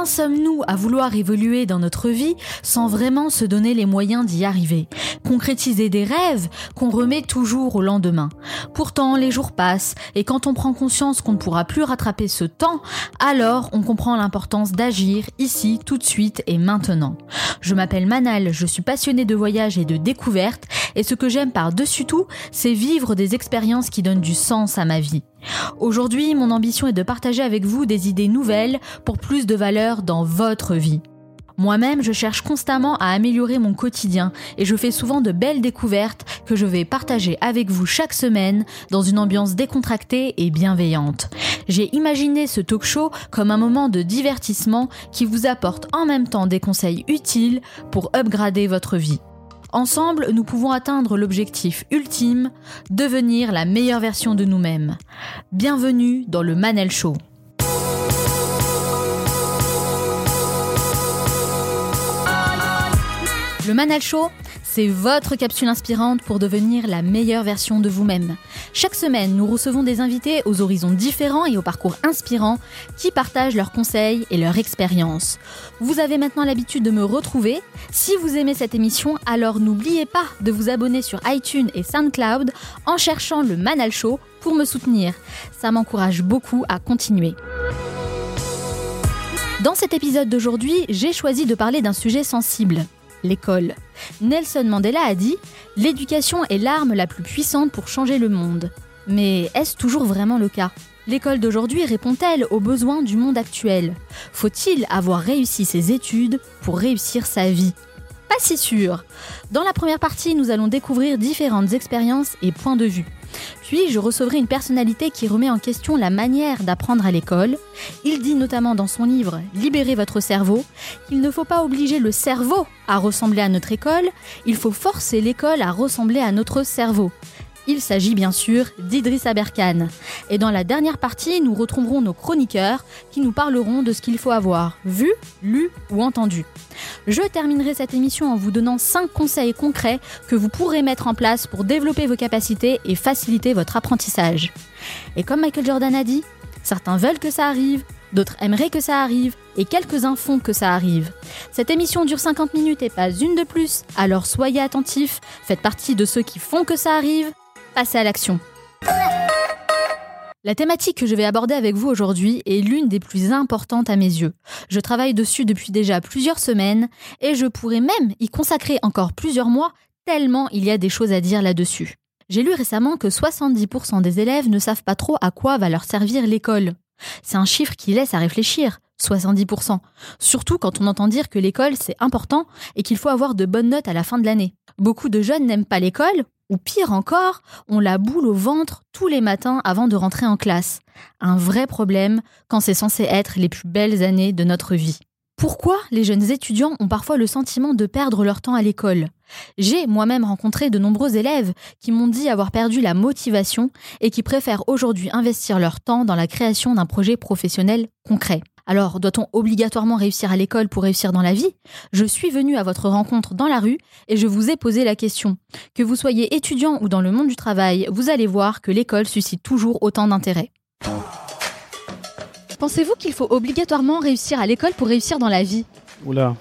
Combien sommes-nous à vouloir évoluer dans notre vie sans vraiment se donner les moyens d'y arriver? Concrétiser des rêves qu'on remet toujours au lendemain. Pourtant, les jours passent et quand on prend conscience qu'on ne pourra plus rattraper ce temps, alors on comprend l'importance d'agir ici, tout de suite et maintenant. Je m'appelle Manal, je suis passionnée de voyage et de découverte et ce que j'aime par-dessus tout, c'est vivre des expériences qui donnent du sens à ma vie. Aujourd'hui, mon ambition est de partager avec vous des idées nouvelles pour plus de valeur dans votre vie. Moi-même, je cherche constamment à améliorer mon quotidien et je fais souvent de belles découvertes que je vais partager avec vous chaque semaine dans une ambiance décontractée et bienveillante. J'ai imaginé ce talk show comme un moment de divertissement qui vous apporte en même temps des conseils utiles pour upgrader votre vie. Ensemble, nous pouvons atteindre l'objectif ultime, devenir la meilleure version de nous-mêmes. Bienvenue dans le Manel Show. Le Manal Show, c'est votre capsule inspirante pour devenir la meilleure version de vous-même. Chaque semaine, nous recevons des invités aux horizons différents et au parcours inspirant qui partagent leurs conseils et leur expérience. Vous avez maintenant l'habitude de me retrouver. Si vous aimez cette émission, alors n'oubliez pas de vous abonner sur iTunes et SoundCloud en cherchant le Manal Show pour me soutenir. Ça m'encourage beaucoup à continuer. Dans cet épisode d'aujourd'hui, j'ai choisi de parler d'un sujet sensible, l'école. Nelson Mandela a dit L'éducation est l'arme la plus puissante pour changer le monde. Mais est-ce toujours vraiment le cas? L'école d'aujourd'hui répond-elle aux besoins du monde actuel? Faut-il avoir réussi ses études pour réussir sa vie? Pas si sûr. Dans la première partie, nous allons découvrir différentes expériences et points de vue. Puis je recevrai une personnalité qui remet en question la manière d'apprendre à l'école. Il dit notamment dans son livre Libérez votre cerveau qu'il ne faut pas obliger le cerveau à ressembler à notre école, il faut forcer l'école à ressembler à notre cerveau. Il s'agit bien sûr d'Idriss Aberkan. Et dans la dernière partie, nous retrouverons nos chroniqueurs qui nous parleront de ce qu'il faut avoir vu, lu ou entendu. Je terminerai cette émission en vous donnant 5 conseils concrets que vous pourrez mettre en place pour développer vos capacités et faciliter votre apprentissage. Et comme Michael Jordan a dit, certains veulent que ça arrive, d'autres aimeraient que ça arrive, et quelques-uns font que ça arrive. Cette émission dure 50 minutes et pas une de plus, alors soyez attentifs, faites partie de ceux qui font que ça arrive, passez à l'action. La thématique que je vais aborder avec vous aujourd'hui est l'une des plus importantes à mes yeux. Je travaille dessus depuis déjà plusieurs semaines et je pourrais même y consacrer encore plusieurs mois tellement il y a des choses à dire là-dessus. J'ai lu récemment que 70% des élèves ne savent pas trop à quoi va leur servir l'école. C'est un chiffre qui laisse à réfléchir, 70%. Surtout quand on entend dire que l'école c'est important et qu'il faut avoir de bonnes notes à la fin de l'année. Beaucoup de jeunes n'aiment pas l'école ou pire encore, on la boule au ventre tous les matins avant de rentrer en classe. Un vrai problème quand c'est censé être les plus belles années de notre vie. Pourquoi les jeunes étudiants ont parfois le sentiment de perdre leur temps à l'école? J'ai moi-même rencontré de nombreux élèves qui m'ont dit avoir perdu la motivation et qui préfèrent aujourd'hui investir leur temps dans la création d'un projet professionnel concret. Alors, doit-on obligatoirement réussir à l'école pour réussir dans la vie? Je suis venue à votre rencontre dans la rue et je vous ai posé la question. Que vous soyez étudiant ou dans le monde du travail, vous allez voir que l'école suscite toujours autant d'intérêt. Pensez-vous qu'il faut obligatoirement réussir à l'école pour réussir dans la vie? Oula,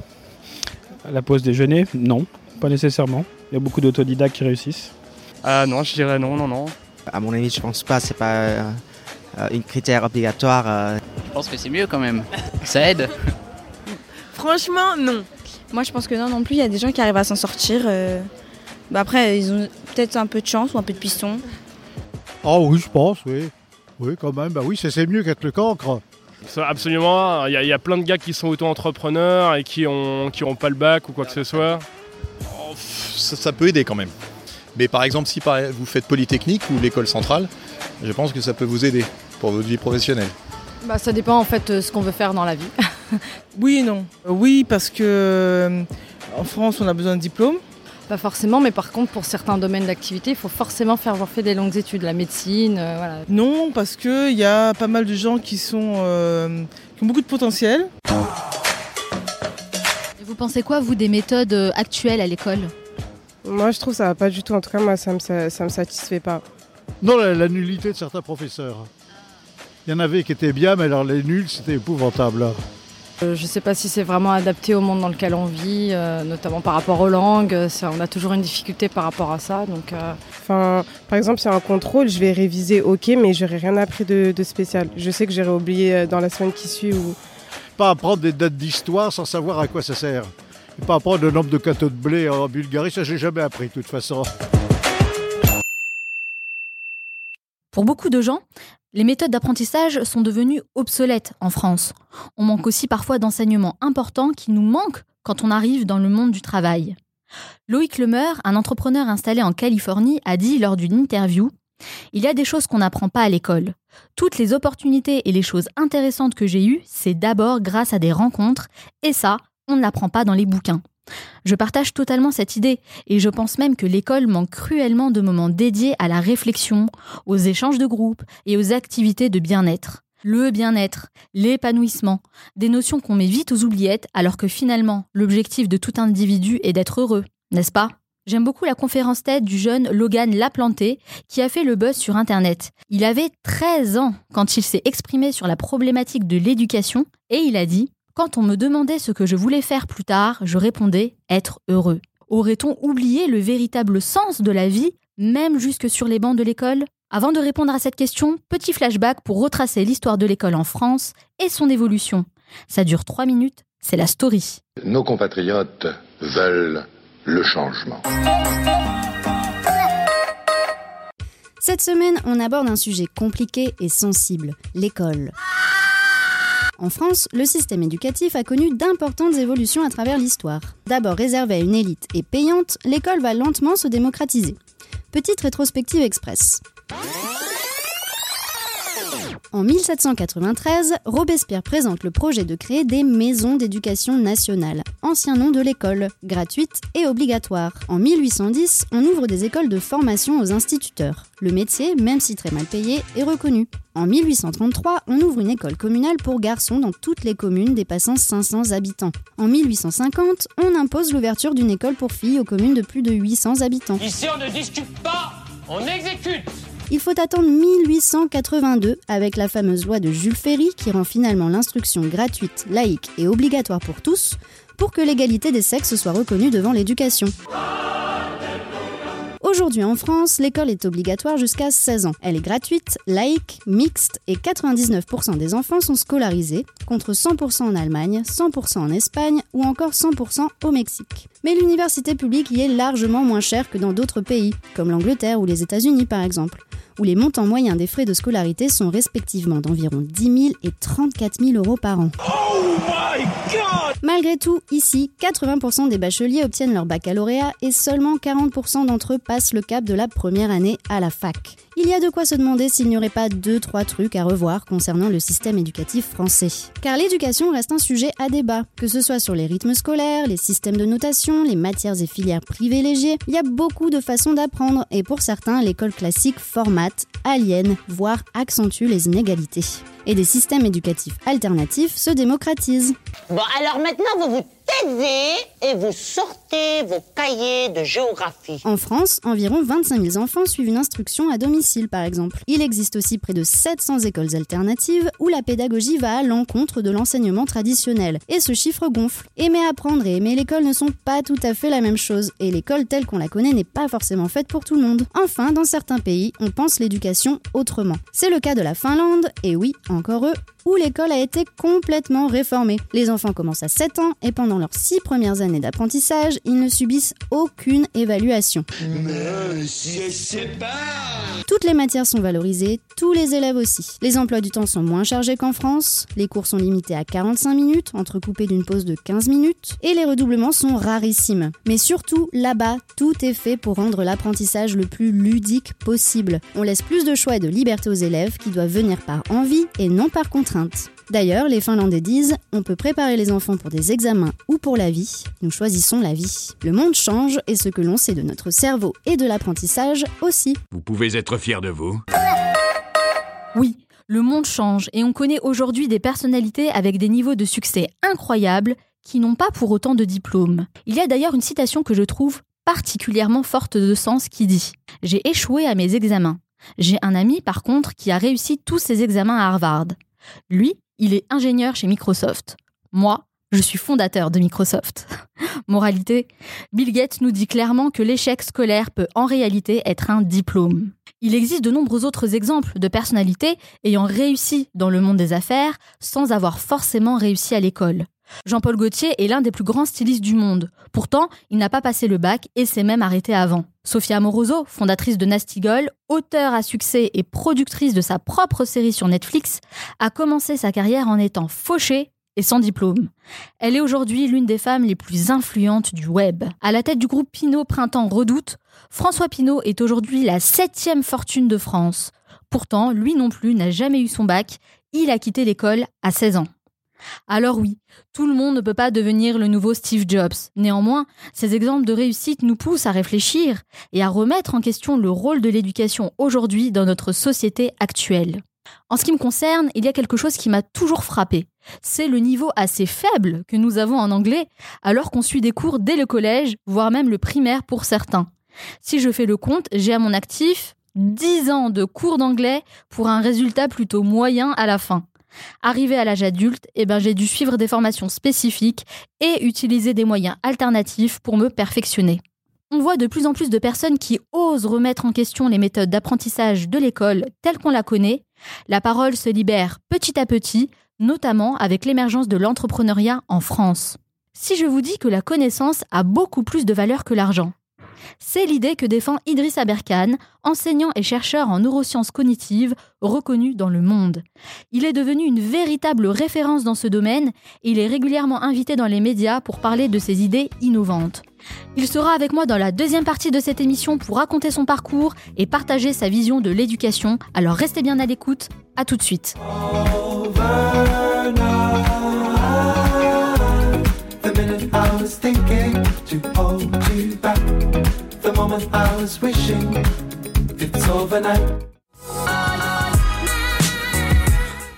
à la pause déjeuner, non, pas nécessairement. Il y a beaucoup d'autodidactes qui réussissent. Ah non, je dirais non, non, non. À mon avis, je pense pas, c'est pas euh, une critère obligatoire. euh. Je pense que c'est mieux quand même. Ça aide. Franchement, non. Moi, je pense que non non plus. Il y a des gens qui arrivent à s'en sortir. euh. Bah, après, ils ont peut-être un peu de chance ou un peu de piston. Ah oui, je pense, oui. Oui, quand même. Bah oui, c'est c'est mieux qu'être le cancre. Absolument, il y, a- il y a plein de gars qui sont auto-entrepreneurs et qui ont, qui ont pas le bac ou quoi que ce soit. Oh, ça, ça peut aider quand même. Mais par exemple, si vous faites Polytechnique ou l'école centrale, je pense que ça peut vous aider pour votre vie professionnelle. Bah, ça dépend en fait de ce qu'on veut faire dans la vie. Oui et non. Euh, Oui, parce que euh, en France, on a besoin de diplôme. Pas forcément, mais par contre, pour certains domaines d'activité, il faut forcément faire avoir fait des longues études, la médecine, euh, voilà. Non, parce qu'il y a pas mal de gens qui, sont, euh, qui ont beaucoup de potentiel. Et vous pensez quoi, vous, des méthodes euh, actuelles à l'école? Moi, je trouve ça va pas du tout. En tout cas, moi, ça me, ça, ça me satisfait pas. Non, la, la nullité de certains professeurs. Il y en avait qui étaient bien, mais alors les nuls, c'était épouvantable. Euh, Je ne sais pas si c'est vraiment adapté au monde dans lequel on vit, euh, notamment par rapport aux langues. Ça, on a toujours une difficulté par rapport à ça. Donc, euh, Enfin, par exemple, c'est un contrôle, je vais réviser, ok, mais j'aurais rien appris de, de spécial. Je sais que j'aurais oublié dans la semaine qui suit ou. Pas apprendre des dates d'histoire sans savoir à quoi ça sert. Et pas apprendre le nombre de cadeaux de blé en Bulgarie, ça j'ai jamais appris de toute façon. Pour beaucoup de gens, les méthodes d'apprentissage sont devenues obsolètes en France. On manque aussi parfois d'enseignements importants qui nous manquent quand on arrive dans le monde du travail. Loïc Lemeur, un entrepreneur installé en Californie, a dit lors d'une interview Il y a des choses qu'on n'apprend pas à l'école. Toutes les opportunités et les choses intéressantes que j'ai eues, c'est d'abord grâce à des rencontres, et ça, on ne l'apprend pas dans les bouquins. Je partage totalement cette idée, et je pense même que l'école manque cruellement de moments dédiés à la réflexion, aux échanges de groupe et aux activités de bien-être. Le bien-être, l'épanouissement, des notions qu'on met vite aux oubliettes alors que finalement l'objectif de tout individu est d'être heureux, n'est-ce pas? J'aime beaucoup la conférence TED du jeune Logan Laplanté qui a fait le buzz sur Internet. Il avait 13 ans quand il s'est exprimé sur la problématique de l'éducation et il a dit Quand on me demandait ce que je voulais faire plus tard, je répondais être heureux. Aurait-on oublié le véritable sens de la vie, même jusque sur les bancs de l'école? Avant de répondre à cette question, petit flashback pour retracer l'histoire de l'école en France et son évolution. Ça dure 3 minutes, c'est la story. Nos compatriotes veulent le changement. Cette semaine, on aborde un sujet compliqué et sensible, l'école. En France, le système éducatif a connu d'importantes évolutions à travers l'histoire. D'abord réservée à une élite et payante, l'école va lentement se démocratiser. Petite rétrospective express. En 1793, Robespierre présente le projet de créer des maisons d'éducation nationale, ancien nom de l'école, gratuites et obligatoires. En 1810, on ouvre des écoles de formation aux instituteurs. Le métier, même si très mal payé, est reconnu. En 1833, on ouvre une école communale pour garçons dans toutes les communes dépassant 500 habitants. En 1850, on impose l'ouverture d'une école pour filles aux communes de plus de 800 habitants. Ici, on ne discute pas, on exécute. Il faut attendre 1882 avec la fameuse loi de Jules Ferry qui rend finalement l'instruction gratuite, laïque et obligatoire pour tous pour que l'égalité des sexes soit reconnue devant l'éducation. Aujourd'hui en France, l'école est obligatoire jusqu'à 16 ans. Elle est gratuite, laïque, mixte et 99% des enfants sont scolarisés, contre 100% en Allemagne, 100% en Espagne ou encore 100% au Mexique. Mais l'université publique y est largement moins chère que dans d'autres pays, comme l'Angleterre ou les États-Unis par exemple, où les montants moyens des frais de scolarité sont respectivement d'environ 10 000 et 34 000 euros par an. Malgré tout, ici, 80% des bacheliers obtiennent leur baccalauréat et seulement 40% d'entre eux passent le cap de la première année à la fac. Il y a de quoi se demander s'il n'y aurait pas deux, trois trucs à revoir concernant le système éducatif français. Car l'éducation reste un sujet à débat, que ce soit sur les rythmes scolaires, les systèmes de notation, les matières et filières privilégiées, il y a beaucoup de façons d'apprendre et pour certains, l'école classique formate, aliène, voire accentue les inégalités. Et des systèmes éducatifs alternatifs se démocratisent. Maintenant, vous vous taisez et vous sortez vos cahiers de géographie. En France, environ 25 000 enfants suivent une instruction à domicile, par exemple. Il existe aussi près de 700 écoles alternatives où la pédagogie va à l'encontre de l'enseignement traditionnel. Et ce chiffre gonfle. Aimer apprendre et aimer l'école ne sont pas tout à fait la même chose, et l'école telle qu'on la connaît n'est pas forcément faite pour tout le monde. Enfin, dans certains pays, on pense l'éducation autrement. C'est le cas de la Finlande, et oui, encore eux, où l'école a été complètement réformée. Les enfants commencent à 7 ans et pendant leurs 6 premières années d'apprentissage, ils ne subissent aucune évaluation. Toutes les matières sont valorisées, tous les élèves aussi. Les emplois du temps sont moins chargés qu'en France, les cours sont limités à 45 minutes, entrecoupés d'une pause de 15 minutes, et les redoublements sont rarissimes. Mais surtout, là-bas, tout est fait pour rendre l'apprentissage le plus ludique possible. On laisse plus de choix et de liberté aux élèves qui doivent venir par envie et non par contrainte. D'ailleurs, les Finlandais disent on peut préparer les enfants pour des examens ou pour la vie, nous choisissons la vie. Le monde change et ce que l'on sait de notre cerveau et de l'apprentissage aussi. Vous pouvez être fier de vous. Oui, le monde change et on connaît aujourd'hui des personnalités avec des niveaux de succès incroyables qui n'ont pas pour autant de diplôme. Il y a d'ailleurs une citation que je trouve particulièrement forte de sens qui dit ⁇ J'ai échoué à mes examens. J'ai un ami par contre qui a réussi tous ses examens à Harvard. Lui, il est ingénieur chez Microsoft. Moi, je suis fondateur de Microsoft. Moralité, Bill Gates nous dit clairement que l'échec scolaire peut en réalité être un diplôme. Il existe de nombreux autres exemples de personnalités ayant réussi dans le monde des affaires sans avoir forcément réussi à l'école. Jean-Paul Gaultier est l'un des plus grands stylistes du monde. Pourtant, il n'a pas passé le bac et s'est même arrêté avant. Sophia Amoroso, fondatrice de Nastigol, auteure à succès et productrice de sa propre série sur Netflix, a commencé sa carrière en étant fauchée et sans diplôme. Elle est aujourd'hui l'une des femmes les plus influentes du web. À la tête du groupe Pinot Printemps Redoute, François Pinault est aujourd'hui la septième fortune de France. Pourtant, lui non plus n'a jamais eu son bac. Il a quitté l'école à 16 ans. Alors oui, tout le monde ne peut pas devenir le nouveau Steve Jobs. Néanmoins, ces exemples de réussite nous poussent à réfléchir et à remettre en question le rôle de l'éducation aujourd'hui dans notre société actuelle. En ce qui me concerne, il y a quelque chose qui m'a toujours frappé. C'est le niveau assez faible que nous avons en anglais, alors qu'on suit des cours dès le collège, voire même le primaire pour certains. Si je fais le compte, j'ai à mon actif 10 ans de cours d'anglais pour un résultat plutôt moyen à la fin. Arrivé à l'âge adulte, eh ben, j'ai dû suivre des formations spécifiques et utiliser des moyens alternatifs pour me perfectionner. On voit de plus en plus de personnes qui osent remettre en question les méthodes d'apprentissage de l'école telles qu'on la connaît. La parole se libère petit à petit, notamment avec l'émergence de l'entrepreneuriat en France. Si je vous dis que la connaissance a beaucoup plus de valeur que l'argent, c'est l'idée que défend Idriss Aberkan, enseignant et chercheur en neurosciences cognitives reconnu dans le monde. Il est devenu une véritable référence dans ce domaine et il est régulièrement invité dans les médias pour parler de ses idées innovantes. Il sera avec moi dans la deuxième partie de cette émission pour raconter son parcours et partager sa vision de l'éducation. Alors restez bien à l'écoute. À tout de suite. moment I was wishing it's overnight.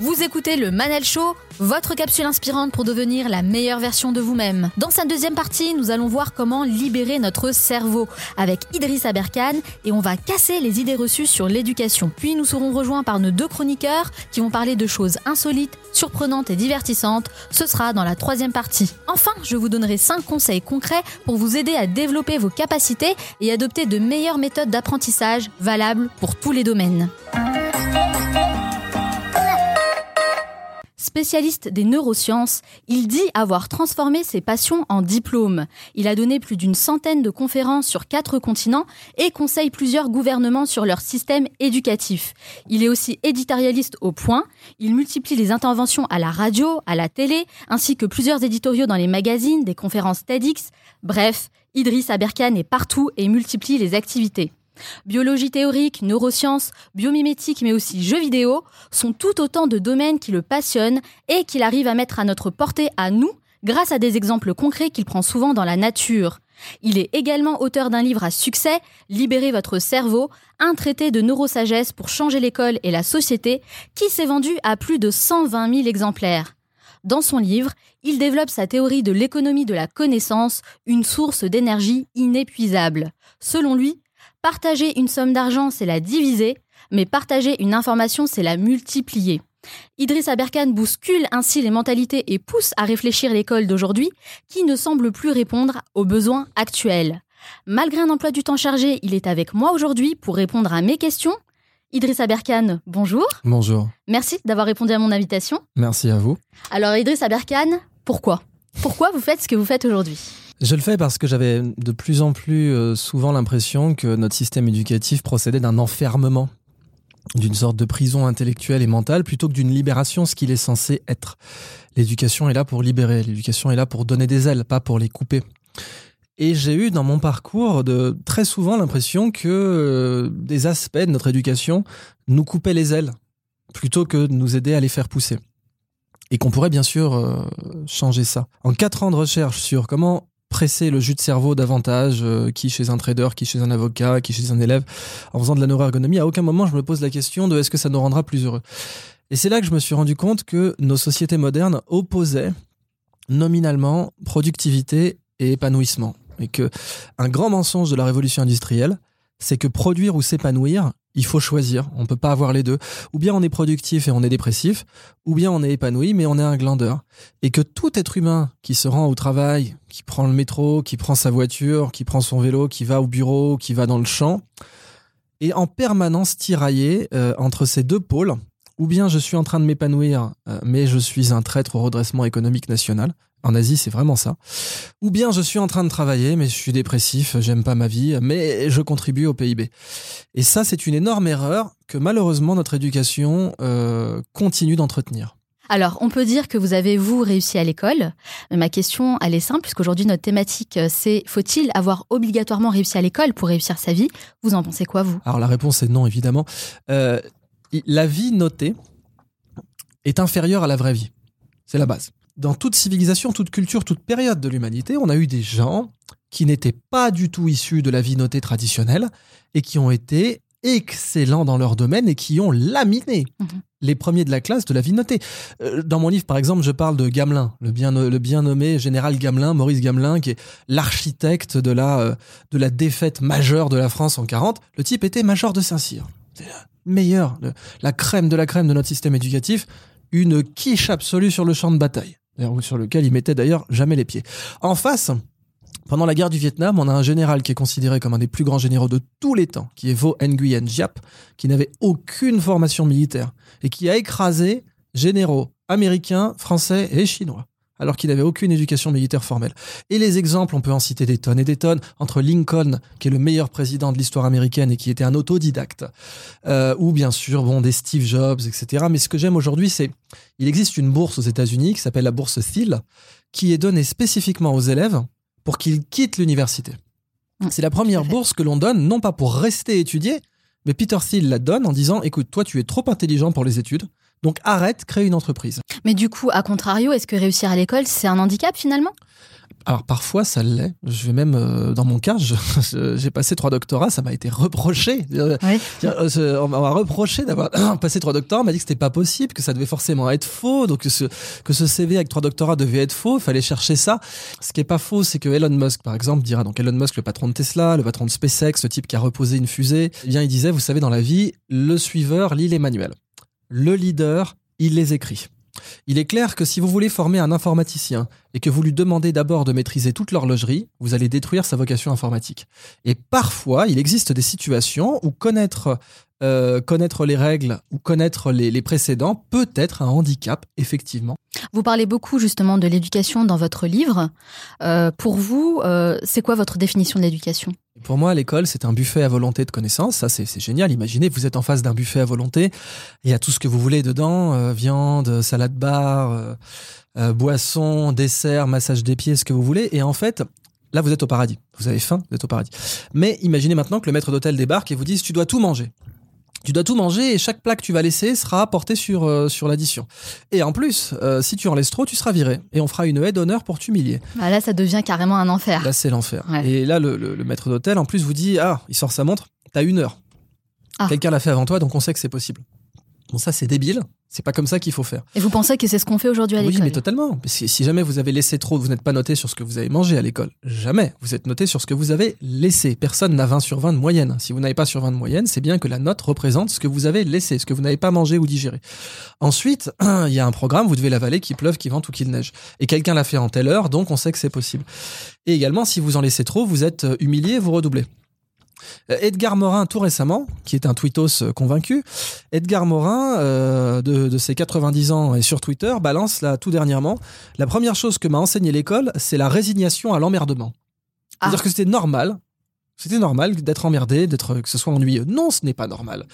Vous écoutez le Manel Show, votre capsule inspirante pour devenir la meilleure version de vous-même. Dans sa deuxième partie, nous allons voir comment libérer notre cerveau avec Idriss Aberkan et on va casser les idées reçues sur l'éducation. Puis nous serons rejoints par nos deux chroniqueurs qui vont parler de choses insolites, surprenantes et divertissantes. Ce sera dans la troisième partie. Enfin, je vous donnerai 5 conseils concrets pour vous aider à développer vos capacités et adopter de meilleures méthodes d'apprentissage valables pour tous les domaines. Spécialiste des neurosciences, il dit avoir transformé ses passions en diplômes. Il a donné plus d'une centaine de conférences sur quatre continents et conseille plusieurs gouvernements sur leur système éducatif. Il est aussi éditorialiste au point. Il multiplie les interventions à la radio, à la télé, ainsi que plusieurs éditoriaux dans les magazines, des conférences TEDx. Bref, Idriss Aberkan est partout et multiplie les activités. Biologie théorique, neurosciences, biomimétique, mais aussi jeux vidéo sont tout autant de domaines qui le passionnent et qu'il arrive à mettre à notre portée à nous grâce à des exemples concrets qu'il prend souvent dans la nature. Il est également auteur d'un livre à succès, Libérez votre cerveau, un traité de neurosagesse pour changer l'école et la société, qui s'est vendu à plus de 120 000 exemplaires. Dans son livre, il développe sa théorie de l'économie de la connaissance, une source d'énergie inépuisable. Selon lui, Partager une somme d'argent, c'est la diviser, mais partager une information, c'est la multiplier. Idriss Aberkan bouscule ainsi les mentalités et pousse à réfléchir l'école d'aujourd'hui qui ne semble plus répondre aux besoins actuels. Malgré un emploi du temps chargé, il est avec moi aujourd'hui pour répondre à mes questions. Idriss Aberkan, bonjour. Bonjour. Merci d'avoir répondu à mon invitation. Merci à vous. Alors Idriss Aberkan, pourquoi? Pourquoi vous faites ce que vous faites aujourd'hui? Je le fais parce que j'avais de plus en plus euh, souvent l'impression que notre système éducatif procédait d'un enfermement, d'une sorte de prison intellectuelle et mentale, plutôt que d'une libération, ce qu'il est censé être. L'éducation est là pour libérer, l'éducation est là pour donner des ailes, pas pour les couper. Et j'ai eu dans mon parcours de très souvent l'impression que euh, des aspects de notre éducation nous coupaient les ailes, plutôt que de nous aider à les faire pousser. Et qu'on pourrait bien sûr euh, changer ça. En quatre ans de recherche sur comment presser le jus de cerveau davantage, euh, qui chez un trader, qui chez un avocat, qui chez un élève, en faisant de la neuroergonomie, à aucun moment je me pose la question de est-ce que ça nous rendra plus heureux. Et c'est là que je me suis rendu compte que nos sociétés modernes opposaient nominalement productivité et épanouissement. Et que un grand mensonge de la révolution industrielle, c'est que produire ou s'épanouir Il faut choisir, on peut pas avoir les deux. Ou bien on est productif et on est dépressif, ou bien on est épanoui mais on est un glandeur. Et que tout être humain qui se rend au travail, qui prend le métro, qui prend sa voiture, qui prend son vélo, qui va au bureau, qui va dans le champ, est en permanence tiraillé euh, entre ces deux pôles. Ou bien je suis en train de m'épanouir, euh, mais je suis un traître au redressement économique national. En Asie, c'est vraiment ça. Ou bien je suis en train de travailler, mais je suis dépressif, j'aime pas ma vie, mais je contribue au PIB. Et ça, c'est une énorme erreur que malheureusement notre éducation euh, continue d'entretenir. Alors, on peut dire que vous avez, vous, réussi à l'école. Ma question, elle est simple, puisqu'aujourd'hui, notre thématique, euh, c'est faut-il avoir obligatoirement réussi à l'école pour réussir sa vie? Vous en pensez quoi, vous? Alors la réponse est non, évidemment. Euh, la vie notée est inférieure à la vraie vie. C'est la base. Dans toute civilisation, toute culture, toute période de l'humanité, on a eu des gens qui n'étaient pas du tout issus de la vie notée traditionnelle et qui ont été excellents dans leur domaine et qui ont laminé les premiers de la classe de la vie notée. Euh, Dans mon livre, par exemple, je parle de Gamelin, le bien, le bien nommé général Gamelin, Maurice Gamelin, qui est l'architecte de la, euh, de la défaite majeure de la France en 40. Le type était major de Saint-Cyr. C'est le meilleur, le- la crème de la crème de notre système éducatif, une quiche absolue sur le champ de bataille, sur lequel il mettait d'ailleurs jamais les pieds. En face, pendant la guerre du Vietnam, on a un général qui est considéré comme un des plus grands généraux de tous les temps, qui est Vo Nguyen Giap, qui n'avait aucune formation militaire et qui a écrasé généraux américains, français et chinois, alors qu'il n'avait aucune éducation militaire formelle. Et les exemples, on peut en citer des tonnes et des tonnes, entre Lincoln, qui est le meilleur président de l'histoire américaine et qui était un autodidacte, euh, ou bien sûr, bon, des Steve Jobs, etc. Mais ce que j'aime aujourd'hui, c'est il existe une bourse aux États-Unis qui s'appelle la bourse Thiel, qui est donnée spécifiquement aux élèves pour qu'ils quittent l'université. C'est la première bourse que l'on donne, non pas pour rester étudier, mais Peter Thiel la donne en disant écoute, toi, tu es trop intelligent pour les études, donc arrête, crée une entreprise. Mais du coup, à contrario, est-ce que réussir à l'école, c'est un handicap finalement? Alors parfois ça l'est. Je vais même euh, dans mon cas, j'ai passé trois doctorats, ça m'a été reproché. Euh, dire, euh, On m'a reproché d'avoir passé trois doctorats, on m'a dit que c'était pas possible, que ça devait forcément être faux, donc que ce, que ce CV avec trois doctorats devait être faux, il fallait chercher ça. Ce qui est pas faux, c'est que Elon Musk par exemple dira donc Elon Musk le patron de Tesla, le patron de SpaceX, le type qui a reposé une fusée, eh bien il disait vous savez dans la vie, le suiveur lit les manuels. Le leader, il les écrit. Il est clair que si vous voulez former un informaticien et que vous lui demandez d'abord de maîtriser toute l'horlogerie, vous allez détruire sa vocation informatique. Et parfois, il existe des situations où connaître, euh, connaître les règles ou connaître les, précédents peut être un handicap, effectivement. Vous parlez beaucoup justement de l'éducation dans votre livre. Euh, pour vous, euh, c'est quoi votre définition de l'éducation? Pour moi, l'école, c'est un buffet à volonté de connaissances. Ça, c'est génial. Imaginez, vous êtes en face d'un buffet à volonté. Il y a tout ce que vous voulez dedans. euh, viande, salade bar, euh, euh, boisson, dessert, massage des pieds, ce que vous voulez. Et en fait, là, vous êtes au paradis. Vous avez faim, vous êtes au paradis. Mais imaginez maintenant que le maître d'hôtel débarque et vous dise, tu dois tout manger. Tu dois tout manger et chaque plat que tu vas laisser sera porté sur, euh, sur l'addition. Et en plus, euh, si tu en laisses trop, tu seras viré. Et on fera une haie d'honneur pour t'humilier. Ah, Là, ça devient carrément un enfer. Là, c'est l'enfer. Et là, le, le- le maître d'hôtel, en plus, vous dit Ah, il sort sa montre, t'as une heure. Ah. Quelqu'un l'a fait avant toi, donc on sait que c'est possible. Bon, ça, c'est débile. C'est pas comme ça qu'il faut faire. Et vous pensez que c'est ce qu'on fait aujourd'hui à Oui, l'école mais totalement. Que si jamais vous avez laissé trop, vous n'êtes pas noté sur ce que vous avez mangé à l'école. Jamais. Vous êtes noté sur ce que vous avez laissé. Personne n'a 20 sur 20 de moyenne. Si vous n'avez pas sur 20 de moyenne, c'est bien que la note représente ce que vous avez laissé, ce que vous n'avez pas mangé ou digéré. Ensuite, il y a un programme, vous devez l'avaler, qu'il pleuve, qu'il vente ou qu'il neige. Et quelqu'un l'a fait en telle heure, donc on sait que c'est possible. Et également, si vous en laissez trop, vous êtes euh, humilié, vous redoublez. Euh, Edgar Morin, tout récemment, qui est un tweetos euh, convaincu, Edgar Morin, euh, de, de ses 90 ans et sur Twitter, balance là tout dernièrement La première chose que m'a enseigné l'école, c'est la résignation à l'emmerdement. C'est-à-dire que c'était normal. C'était normal d'être emmerdé, d'être que ce soit ennuyeux. Non, ce n'est pas normal.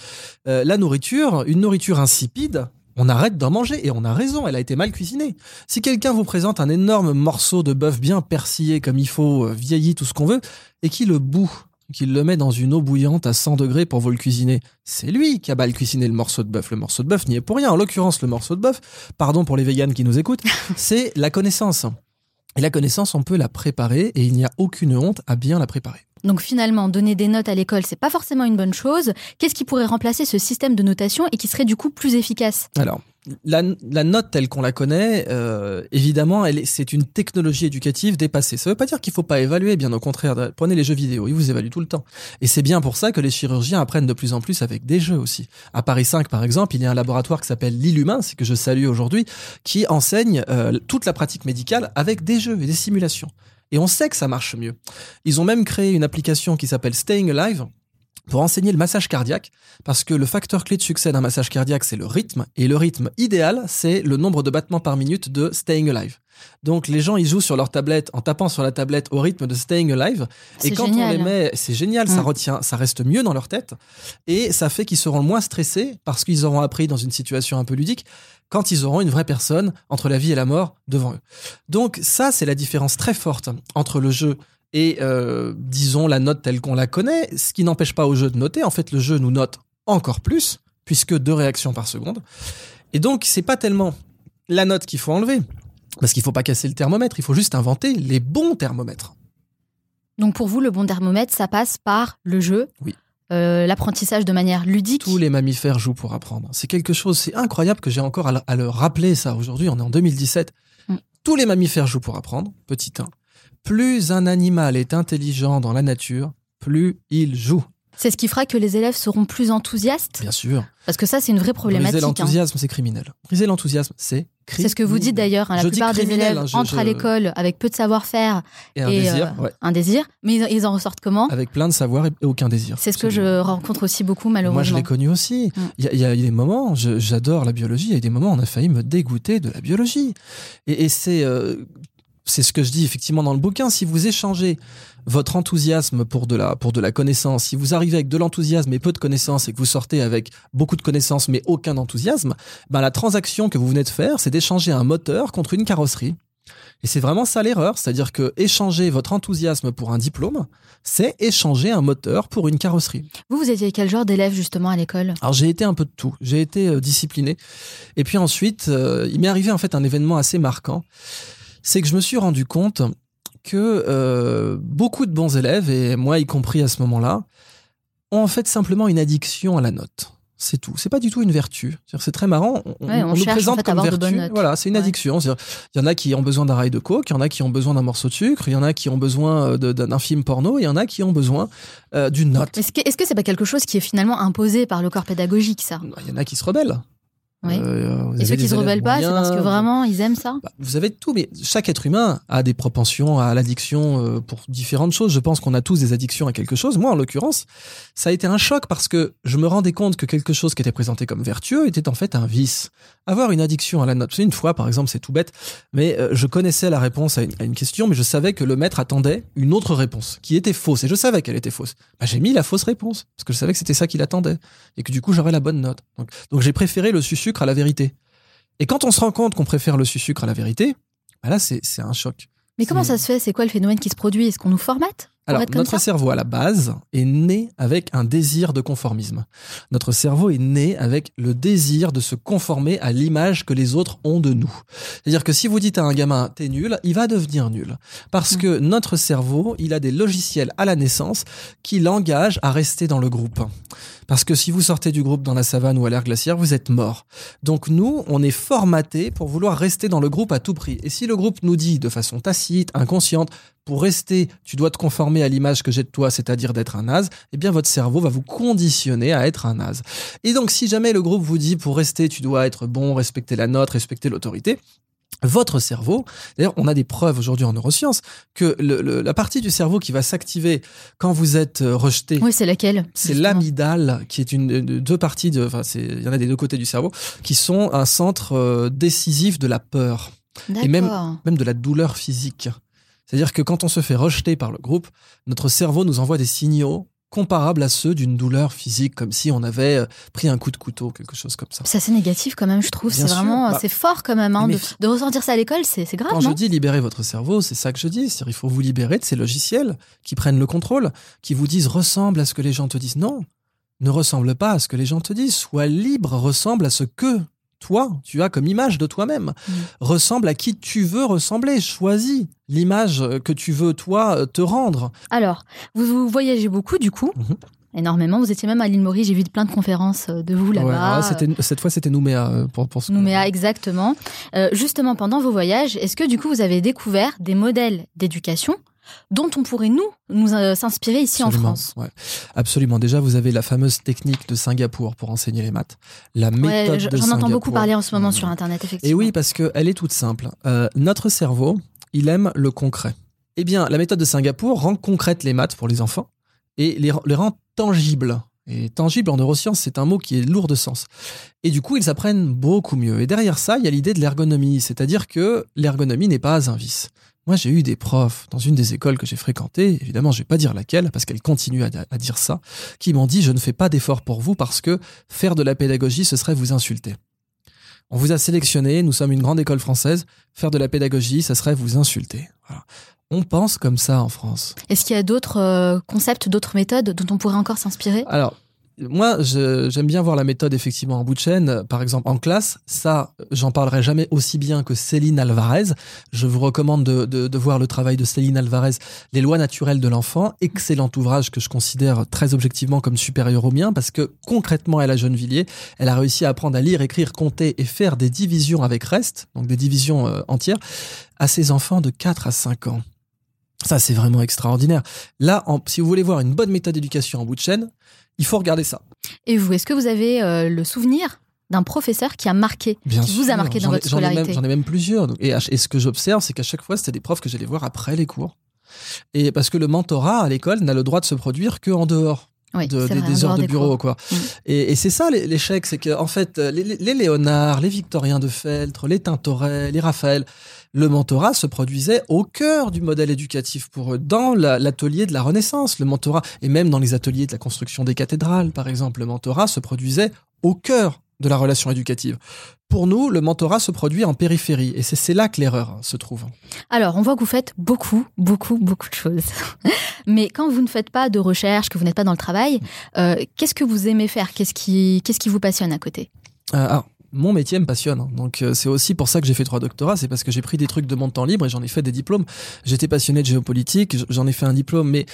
Euh, la nourriture, une nourriture insipide, on arrête d'en manger et on a raison, elle a été mal cuisinée. Si quelqu'un vous présente un énorme morceau de bœuf bien persillé comme il faut, vieilli, tout ce qu'on veut, et qu'il le bout, qu'il le met dans une eau bouillante à 100 degrés pour vous le cuisiner, c'est lui qui a mal cuisiné le morceau de bœuf. Le morceau de bœuf n'y est pour rien. En l'occurrence, le morceau de bœuf, pardon pour les véganes qui nous écoutent, c'est la connaissance. Et la connaissance, on peut la préparer et il n'y a aucune honte à bien la préparer. Donc finalement, donner des notes à l'école, c'est pas forcément une bonne chose. Qu'est-ce qui pourrait remplacer ce système de notation et qui serait du coup plus efficace? Alors, la, note telle qu'on la connaît, euh, évidemment, c'est une technologie éducative dépassée. Ça ne veut pas dire qu'il faut pas évaluer, bien au contraire. Prenez les jeux vidéo, ils vous évaluent tout le temps. Et c'est bien pour ça que les chirurgiens apprennent de plus en plus avec des jeux aussi. À Paris 5, par exemple, il y a un laboratoire qui s'appelle l'Illumin, c'est que je salue aujourd'hui, qui enseigne euh, toute la pratique médicale avec des jeux et des simulations. Et on sait que ça marche mieux. Ils ont même créé une application qui s'appelle Staying Alive pour enseigner le massage cardiaque, parce que le facteur clé de succès d'un massage cardiaque, c'est le rythme, et le rythme idéal, c'est le nombre de battements par minute de Staying Alive. Donc les gens, ils jouent sur leur tablette en tapant sur la tablette au rythme de Staying Alive, et quand on les met, c'est génial, ça Mm. retient, ça reste mieux dans leur tête, et ça fait qu'ils seront moins stressés, parce qu'ils auront appris dans une situation un peu ludique, quand ils auront une vraie personne entre la vie et la mort devant eux. Donc ça, c'est la différence très forte entre le jeu et, euh, disons, la note telle qu'on la connaît, ce qui n'empêche pas au jeu de noter. En fait, le jeu nous note encore plus, puisque deux réactions par seconde. Et donc, c'est pas tellement la note qu'il faut enlever, parce qu'il faut pas casser le thermomètre, il faut juste inventer les bons thermomètres. Donc pour vous, le bon thermomètre, ça passe par le jeu, Oui. euh, l'apprentissage de manière ludique. Tous les mammifères jouent pour apprendre. C'est quelque chose, c'est incroyable que j'ai encore à le, à le rappeler ça aujourd'hui, on est en 2017. Mm. Tous les mammifères jouent pour apprendre, petit 1. Plus un animal est intelligent dans la nature, plus il joue. C'est ce qui fera que les élèves seront plus enthousiastes. Bien sûr. Parce que ça, c'est une vraie problématique. Briser hein. l'enthousiasme, c'est criminel. Briser l'enthousiasme, c'est criminel. C'est ce que vous dites d'ailleurs. hein, la Je plupart des élèves hein, je- entrent à l'école avec peu de savoir-faire Et un désir, ouais. un désir, mais ils, en ressortent comment? Avec plein de savoir et aucun désir. C'est ce que je rencontre aussi beaucoup Moi, je malheureusement. l'ai connu aussi. Mm. Il y, a- il y a des moments, j'adore la biologie, il y a des moments où on a failli me dégoûter de la biologie. Et, et c'est euh, c'est ce que je dis effectivement dans le bouquin. Si vous échangez votre enthousiasme pour de la, pour de la connaissance, si vous arrivez avec de l'enthousiasme et peu de connaissances et que vous sortez avec beaucoup de connaissances mais aucun enthousiasme, ben la transaction que vous venez de faire, c'est d'échanger un moteur contre une carrosserie. Et c'est vraiment ça l'erreur, c'est-à-dire que échanger votre enthousiasme pour un diplôme, c'est échanger un moteur pour une carrosserie. Vous, vous étiez quel genre d'élève justement à l'école? Alors j'ai été un peu de tout. J'ai été euh, discipliné. Et puis ensuite, euh, il m'est arrivé en fait un événement assez marquant. C'est que je me suis rendu compte que euh, beaucoup de bons élèves, et moi y compris à ce moment-là, ont en fait simplement une addiction à la note. C'est tout. C'est pas du tout une vertu. C'est très marrant. On, Ouais, on on nous en présente fait, comme vertu. Voilà, c'est une Ouais. addiction. Il y en a qui ont besoin d'un rail de coke, il y en a qui ont besoin d'un morceau de sucre, il y en a qui ont besoin euh, d'un film porno, il y en a qui ont besoin euh, d'une note. Est-ce que est-ce que c'est pas quelque chose qui est finalement imposé par le corps pédagogique ça? Il y en a qui se rebellent. Euh, Et ceux qui se rebellent pas, c'est parce que vraiment ils aiment ça vous avez tout, mais chaque être humain a des propensions à l'addiction euh, pour différentes choses. Je pense qu'on a tous des addictions à quelque chose. Moi, en l'occurrence, ça a été un choc parce que je me rendais compte que quelque chose qui était présenté comme vertueux était en fait un vice. Avoir une addiction à la note. C'est une fois, par exemple, c'est tout bête, mais euh, je connaissais la réponse à une, à une question, mais je savais que le maître attendait une autre réponse qui était fausse, et je savais qu'elle était fausse. Bah, j'ai mis la fausse réponse parce que je savais que c'était ça qu'il attendait et que du coup j'aurais la bonne note. Donc, donc j'ai préféré le sucre à la vérité. Et quand on se rend compte qu'on préfère le sucre à la vérité, bah là, c'est un choc. Mais comment ça se fait? C'est quoi le phénomène qui se produit? Est-ce qu'on nous formate Alors, notre cerveau, à la base, est né avec un désir de conformisme. Notre cerveau est né avec le désir de se conformer à l'image que les autres ont de nous. C'est-à-dire que si vous dites à un gamin, t'es nul, il va devenir nul. Parce que notre cerveau, il a des logiciels à la naissance qui l'engagent à rester dans le groupe. Parce que si vous sortez du groupe dans la savane ou à l'air glaciaire, vous êtes mort. Donc nous, on est formaté pour vouloir rester dans le groupe à tout prix. Et si le groupe nous dit de façon tacite, inconsciente, pour rester, tu dois te conformer à l'image que j'ai de toi, c'est-à-dire d'être un naze, eh bien votre cerveau va vous conditionner à être un naze. Et donc si jamais le groupe vous dit pour rester, tu dois être bon, respecter la note, respecter l'autorité, votre cerveau, d'ailleurs, on a des preuves aujourd'hui en neurosciences que le- le- la partie du cerveau qui va s'activer quand vous êtes euh, rejeté, Oui, c'est laquelle c'est l'amygdale qui est une de- deux parties de, enfin, il y en a des deux côtés du cerveau qui sont un centre euh, décisif de la peur et même de la douleur physique. C'est-à-dire que quand on se fait rejeter par le groupe, notre cerveau nous envoie des signaux comparables à ceux d'une douleur physique, comme si on avait euh, pris un coup de couteau, quelque chose comme ça. C'est assez négatif quand même, je trouve. C'est vraiment, bah, c'est fort quand même hein, de, de ressentir ça à l'école, c'est c'est grave, Quand non? je dis libérer votre cerveau, c'est ça que je dis. C'est-à-dire il faut vous libérer de ces logiciels qui prennent le contrôle, qui vous disent ressemble à ce que les gens te disent. Non, ne ressemble pas à ce que les gens te disent. Sois libre, ressemble à ce que toi, tu as comme image de toi-même. Ressemble à qui tu veux ressembler. Choisis l'image que tu veux, toi, te rendre. Alors, vous, voyagez beaucoup du coup. Mhm. énormément. Vous étiez même à l'île Maurice, j'ai vu plein de conférences euh, de vous là-bas. c'était- cette fois, c'était Nouméa euh, pour, pour ce Nouméa, exactement. Euh, justement, pendant vos voyages, est-ce que du coup vous avez découvert des modèles d'éducation dont on pourrait nous nous euh, s'inspirer ici en France ouais. Absolument. Déjà, vous avez la fameuse technique de Singapour pour enseigner les maths. La méthode Ouais, J'en entends beaucoup parler en ce moment sur Internet, effectivement. Et oui, parce qu'elle est toute simple. Euh, notre cerveau, il aime le concret. Eh bien, la méthode de Singapour rend concrètes les maths pour les enfants et les, les rend tangibles. Et tangible en neurosciences, c'est un mot qui est lourd de sens. Et du coup, ils apprennent beaucoup mieux. Et derrière ça, il y a l'idée de l'ergonomie, c'est-à-dire que l'ergonomie n'est pas un vice. Moi, j'ai eu des profs dans une des écoles que j'ai fréquentées, évidemment, je vais pas dire laquelle, parce qu'elle continue à, à dire ça, qui m'ont dit, je ne fais pas d'effort pour vous parce que faire de la pédagogie, ce serait vous insulter. On vous a sélectionné, nous sommes une grande école française, faire de la pédagogie, ça serait vous insulter. Voilà. On pense comme ça en France. Est-ce qu'il y a d'autres euh, concepts, d'autres méthodes dont on pourrait encore s'inspirer? Alors, moi, j'aime bien voir la méthode effectivement en bout de chaîne. Par exemple, en classe, ça, j'en parlerai jamais aussi bien que Céline Alvarez. Je vous recommande de, de- de voir le travail de Céline Alvarez, Les lois naturelles de l'enfant. Excellent ouvrage que je considère très objectivement comme supérieur au mien parce que concrètement, elle a Gennevilliers, elle a réussi à apprendre à lire, écrire, compter et faire des divisions avec reste, donc des divisions euh, entières, à ses enfants de 4 à 5 ans. Ça, c'est vraiment extraordinaire. Là, en- si vous voulez voir une bonne méthode d'éducation en bout de chaîne, il faut regarder ça. Et vous, est-ce que vous avez euh, le souvenir d'un professeur qui a marqué, Bien qui vous a marqué dans ai- votre scolarité? J'en ai même plusieurs. Et, ce que j'observe, c'est qu'à chaque fois, c'était des profs que j'allais voir après les cours. Et parce que le mentorat à l'école n'a le droit de se produire que en dehors. Oui, de- c'est des, vrai, en des heures de des bureau cours. quoi et, et c'est ça l'é- l'échec c'est que en fait les, les- les Léonard les Victoriens de Feltre les Tintoret les Raphaël le mentorat se produisait au cœur du modèle éducatif pour eux dans la- l'atelier de la Renaissance. Le mentorat et même dans les ateliers de la construction des cathédrales par exemple le mentorat se produisait au cœur de la relation éducative. Pour nous le mentorat se produit en périphérie et c'est là que l'erreur hein, se trouve. Alors, on voit que vous faites beaucoup, beaucoup, beaucoup de choses. Mais quand vous ne faites pas de recherche, que vous n'êtes pas dans le travail, euh, qu'est-ce que vous aimez faire? Qu'est-ce qui, qu'est-ce qui vous passionne à côté? Euh, alors, mon métier me passionne. hein. Donc, euh, c'est aussi pour ça que j'ai fait trois doctorats. C'est parce que j'ai pris des trucs de mon temps libre et j'en ai fait des diplômes. J'étais passionné de géopolitique, j'en ai fait un diplôme, mais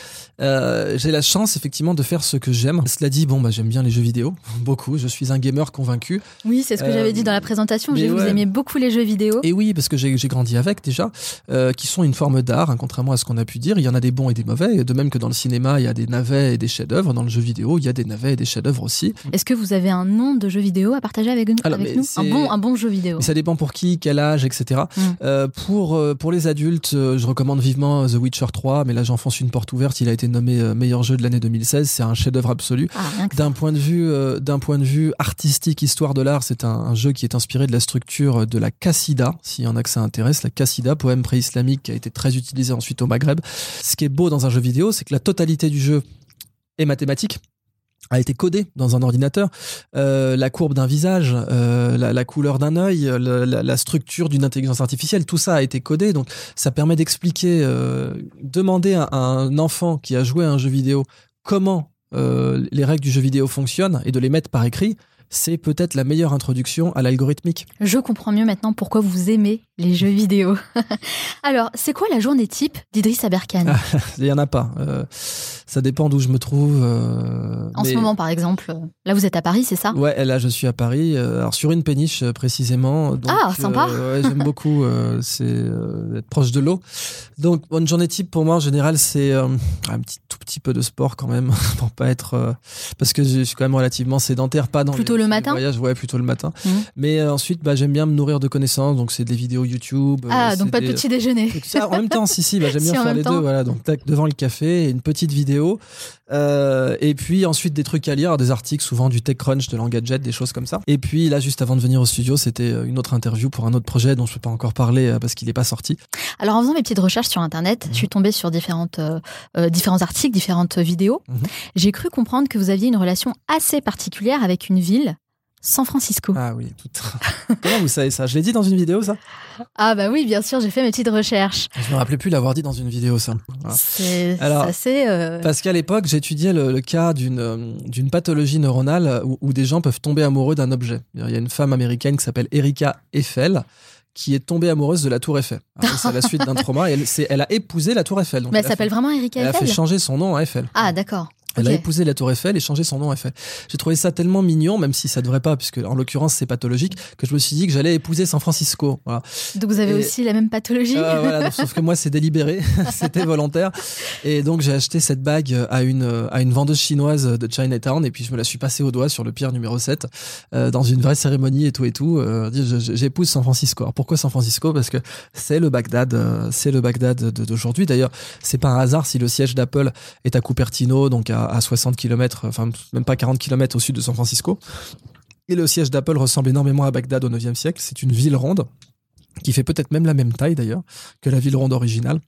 euh, j'ai la chance effectivement de faire ce que j'aime. Cela dit, bon, bah, j'aime bien les jeux vidéo, beaucoup. Je suis un gamer convaincu. Oui, c'est ce que Euh, j'avais dit dans la présentation. J'ai vous aimiez beaucoup les jeux vidéo. Et oui, parce que j'ai grandi avec déjà, euh, qui sont une forme d'art, hein, contrairement à ce qu'on a pu dire. Il y en a des bons et des mauvais. De même que dans le cinéma, il y a des navets et des chefs-d'œuvre. Dans le jeu vidéo, il y a des navets et des chefs-d'œuvre aussi. Est-ce que vous avez un nom de jeu vidéo à partager avec, nous- Alors, avec mais nous un bon, un bon jeu vidéo. Ça dépend pour qui, quel âge, etc. Mm. Euh, pour, euh, pour les adultes, euh, je recommande vivement The Witcher 3, mais là j'enfonce une porte ouverte. Il a été nommé meilleur jeu de l'année 2016. C'est un chef-d'œuvre absolu. Ah. D'un point de vue, euh, d'un point de vue artistique, histoire de l'art, c'est un, un jeu qui est inspiré de la structure de la Qassida. S'il y en a que ça intéresse, la Qassida, poème pré-islamique qui a été très utilisé ensuite au Maghreb. Ce qui est beau dans un jeu vidéo, c'est que la totalité du jeu est mathématique a été codé dans un ordinateur. Euh, la courbe d'un visage, euh, la, couleur d'un œil, la, structure d'une intelligence artificielle, tout ça a été codé. Donc, ça permet d'expliquer, euh, demander à, un enfant qui a joué à un jeu vidéo comment les règles du jeu vidéo fonctionnent et de les mettre par écrit. C'est peut-être la meilleure introduction à l'algorithmique. Je comprends mieux maintenant pourquoi vous aimez les jeux vidéo. Alors, c'est quoi la journée type d'Idriss Aberkan Il y en a pas. Euh, ça dépend d'où je me trouve. euh, En ce moment, par exemple, euh, là vous êtes à Paris, c'est ça? Ouais, là je suis à Paris, alors sur une péniche précisément. Donc, Ah, sympa. euh, ouais, j'aime beaucoup, c'est être proche de l'eau. Donc bonne journée type pour moi en général, c'est un petit tout petit peu de sport quand même pour pas être parce que je suis quand même relativement sédentaire, pas dans Plutôt les- le matin voyages, ouais, plutôt le matin. Mhm. Mais euh, ensuite, bah, j'aime bien me nourrir de connaissances, donc c'est des vidéos YouTube. euh, Ah, donc pas de des- petit déjeuner. ça, en même temps, si, si, bah, j'aime Si, bien en faire les temps. deux. Voilà, donc tac, devant le café, une petite vidéo. Euh, et puis ensuite des trucs à lire, des articles, souvent du TechCrunch, de l'Engadget, des choses comme ça. Et puis là, juste avant de venir au studio, c'était euh, une autre interview pour un autre projet dont je peux pas encore parler euh, parce qu'il n'est pas sorti. Alors, en faisant mes petites recherches sur Internet, je suis tombée sur différentes, euh, différents articles, différentes vidéos. Mhm. J'ai cru comprendre que vous aviez une relation assez particulière avec une ville, San Francisco. Ah oui, tout. Comment vous savez ça? Je l'ai dit dans une vidéo, ça? Ah bah oui, bien sûr, j'ai fait mes petites recherches. Je me rappelais plus l'avoir dit dans une vidéo, ça. Voilà. C'est assez... euh, Parce qu'à l'époque, j'étudiais le, le cas d'une euh, d'une pathologie neuronale où, où des gens peuvent tomber amoureux d'un objet. Il y a une femme américaine qui s'appelle Erika Eiffel qui est tombée amoureuse de la Tour Eiffel. C'est la suite d'un trauma et elle, elle a épousé la Tour Eiffel. Donc Mais elle a s'appelle vraiment Erika Elle a Eiffel fait changer son nom à Eiffel. Ah d'accord. Elle a épousé la Tour Eiffel et changé son nom Eiffel. J'ai trouvé ça tellement mignon, même si ça devrait pas, puisque en l'occurrence c'est pathologique, que je me suis dit que j'allais épouser San Francisco. Voilà. Donc vous avez Et- aussi la même pathologie? Euh, voilà, donc, sauf que moi c'est délibéré, c'était volontaire. Et donc j'ai acheté cette bague à une, à une vendeuse chinoise de Chinatown et puis je me la suis passée au doigt sur le pierre numéro 7 euh, dans une vraie cérémonie et tout et tout. Euh, J'épouse San Francisco. Alors pourquoi San Francisco? Parce que c'est le Bagdad, euh, c'est le Bagdad d'aujourd'hui. D'ailleurs, c'est pas un hasard si le siège d'Apple est à Cupertino, donc à, à 60 km, enfin même pas 40 km au sud de San Francisco. Et le siège d'Apple ressemble énormément à Bagdad au 9e siècle. C'est une ville ronde qui fait peut-être même la même taille d'ailleurs que la ville ronde originale.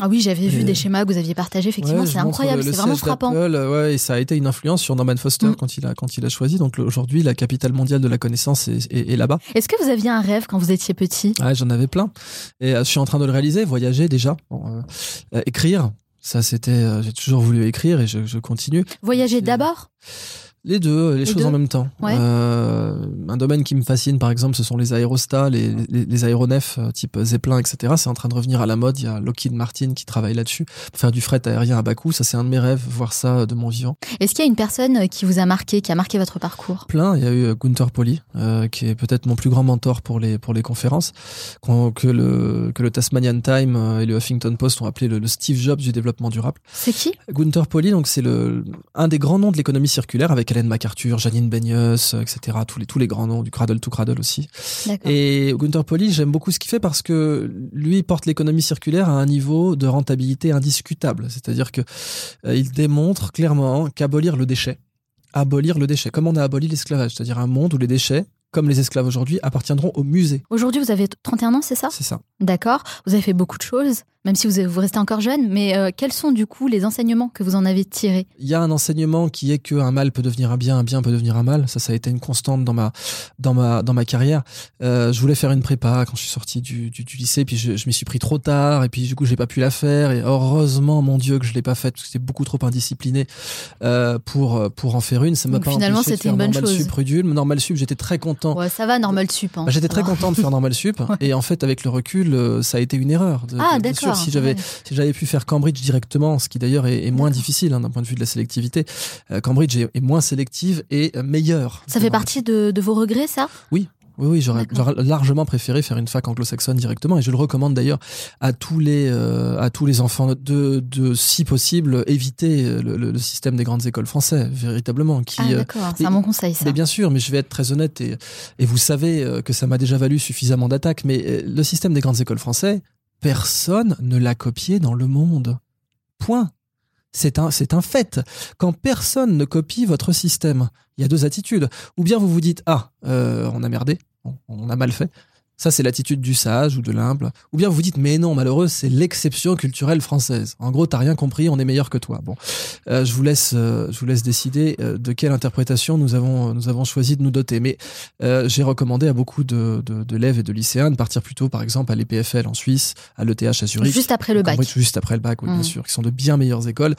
Ah oui, j'avais vu des schémas que vous aviez partagés, effectivement, Ouais, c'est incroyable, le- le c'est vraiment frappant. ouais, et ça a été une influence sur Norman Foster Mm. quand il a quand il a choisi. Donc aujourd'hui, la capitale mondiale de la connaissance est, est- est là-bas. Est-ce que vous aviez un rêve quand vous étiez petit? Ouais, j'en avais plein. Et euh, je suis en train de le réaliser. Voyager déjà, Bon, euh, euh, écrire. Ça, c'était. euh, j'ai toujours voulu écrire et je, je continue. Voyager d'abord? Les deux, les, Les choses deux en même temps. Ouais. Euh, un domaine qui me fascine, par exemple, ce sont les aérostats, les, les, les aéronefs euh, type Zeppelin, etc. C'est en train de revenir à la mode. Il y a Lockheed Martin qui travaille là-dessus pour faire du fret aérien à bas coût. Ça, c'est un de mes rêves, voir ça euh, de mon vivant. Est-ce qu'il y a une personne euh, qui vous a marqué, qui a marqué votre parcours? Plein. Il y a eu euh, Gunther Pauli, euh, qui est peut-être mon plus grand mentor pour les pour les conférences, que le que le Tasmanian Time euh, et le Huffington Post ont appelé le, le Steve Jobs du développement durable. C'est qui? Gunther Pauli, donc c'est le un des grands noms de l'économie circulaire avec Hélène MacArthur, Janine Benyus, euh, etc. Tous les tous les grands noms du Cradle to Cradle aussi. Et Gunther Pauli, j'aime beaucoup ce qu'il fait parce que lui porte l'économie circulaire à un niveau de rentabilité indiscutable. C'est-à-dire que euh, il démontre clairement qu'abolir le déchet, abolir le déchet, comme on a aboli l'esclavage, c'est-à-dire un monde où les déchets, comme les esclaves aujourd'hui, appartiendront au musée. Aujourd'hui, vous avez 31 ans, c'est ça? C'est ça. D'accord. Vous avez fait beaucoup de choses, même si vous, vous restez encore jeune. Mais euh, quels sont du coup les enseignements que vous en avez tirés? Il y a un enseignement qui est que un mal peut devenir un bien, un bien peut devenir un mal. Ça, ça a été une constante dans ma dans ma dans ma carrière. Euh, je voulais faire une prépa quand je suis sorti du, du, du lycée, puis je, je m'y suis pris trop tard, et puis du coup j'ai pas pu la faire. Et heureusement, mon Dieu, que je l'ai pas faite parce que j'étais beaucoup trop indiscipliné euh, pour pour en faire une. Ça m'a pas finalement, c'était une bonne normal chose. sup. Normal sup, j'étais très content. Ouais, ça va, normal sup. hein, Bah, j'étais très content de faire normal sup et en fait avec le recul euh, ça a été une erreur. De- Ah, d'accord, si j'avais vrai. si j'avais pu faire Cambridge directement, ce qui d'ailleurs est, est moins difficile hein, d'un point de vue de la sélectivité, euh, Cambridge est, est moins sélective et euh, meilleure. Ça fait partie de, de vos regrets, ça? Oui. Oui, oui, j'aurais largement préféré faire une fac anglo-saxonne directement et je le recommande d'ailleurs à tous les euh, à tous les enfants de, de si possible éviter le, système des grandes écoles françaises véritablement qui Ah, euh, d'accord, c'est un bon conseil, ça. mais bien sûr, mais je vais être très honnête et, et vous savez euh, que ça m'a déjà valu suffisamment d'attaques, mais le système des grandes écoles françaises, personne ne l'a copié dans le monde. Point. C'est un, c'est un fait. Quand personne ne copie votre système, il y a deux attitudes. Ou bien vous vous dites, ah, euh, on a merdé, on, on a mal fait. Ça, c'est l'attitude du sage ou de l'humble. Ou bien vous dites, mais non, malheureux, c'est l'exception culturelle française. En gros, t'as rien compris, on est meilleur que toi. Bon, Euh, je vous laisse, euh, je vous laisse décider euh, de quelle interprétation nous avons, nous avons choisi de nous doter. Mais j'ai recommandé à beaucoup de, de, d'élèves et de lycéens de partir plutôt, par exemple, à l'EPFL en Suisse, à l'ETH à Zurich. Juste après le bac. Juste après le bac, oui, bien Mm. sûr, qui sont de bien meilleures écoles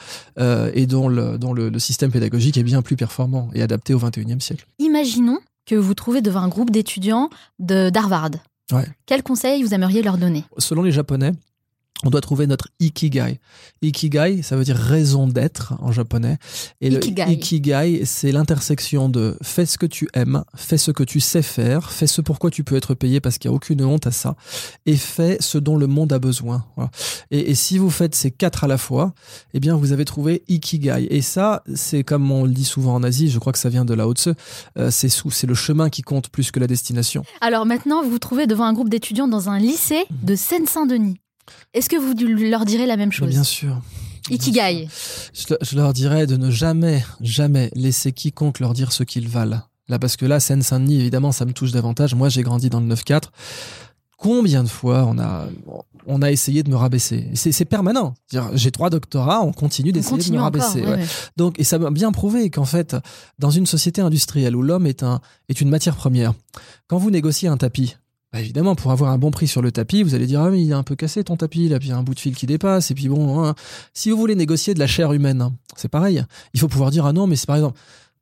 et dont, le, dont le, le système pédagogique est bien plus performant et adapté au 21e siècle. Imaginons que vous vous trouvez devant un groupe d'étudiants de d'Harvard. Ouais. Quels conseils vous aimeriez leur donner? Selon les Japonais, on doit trouver notre ikigai. Ikigai, ça veut dire raison d'être en japonais. Et Ikigai. le ikigai, c'est l'intersection de fais ce que tu aimes, fais ce que tu sais faire, fais ce pourquoi tu peux être payé parce qu'il n'y a aucune honte à ça, et fais ce dont le monde a besoin. Voilà. Et, et si vous faites ces quatre à la fois, eh bien, vous avez trouvé ikigai. Et ça, c'est comme on le dit souvent en Asie, je crois que ça vient de la Haute euh, c'est sous, c'est le chemin qui compte plus que la destination. Alors maintenant, vous vous trouvez devant un groupe d'étudiants dans un lycée de Seine-Saint-Denis. Est-ce que vous leur direz la même chose bien sûr. Ikigai. Je, le- je leur dirais de ne jamais, jamais laisser quiconque leur dire ce qu'ils valent. Là, parce que là, Seine-Saint-Denis, évidemment, ça me touche davantage. Moi, j'ai grandi dans le 9-4. Combien de fois on a, on a essayé de me rabaisser? C'est permanent. J'ai trois doctorats, on continue d'essayer de me encore, rabaisser. ouais, ouais. ouais. Donc, et ça m'a bien prouvé qu'en fait, dans une société industrielle où l'homme est, un, est une matière première, quand vous négociez un tapis, bah, évidemment, pour avoir un bon prix sur le tapis, vous allez dire ah mais il est un peu cassé ton tapis là, puis il y a un bout de fil qui dépasse, et puis bon, hein. si vous voulez négocier de la chair humaine, hein, c'est pareil. Il faut pouvoir dire ah non mais c'est par exemple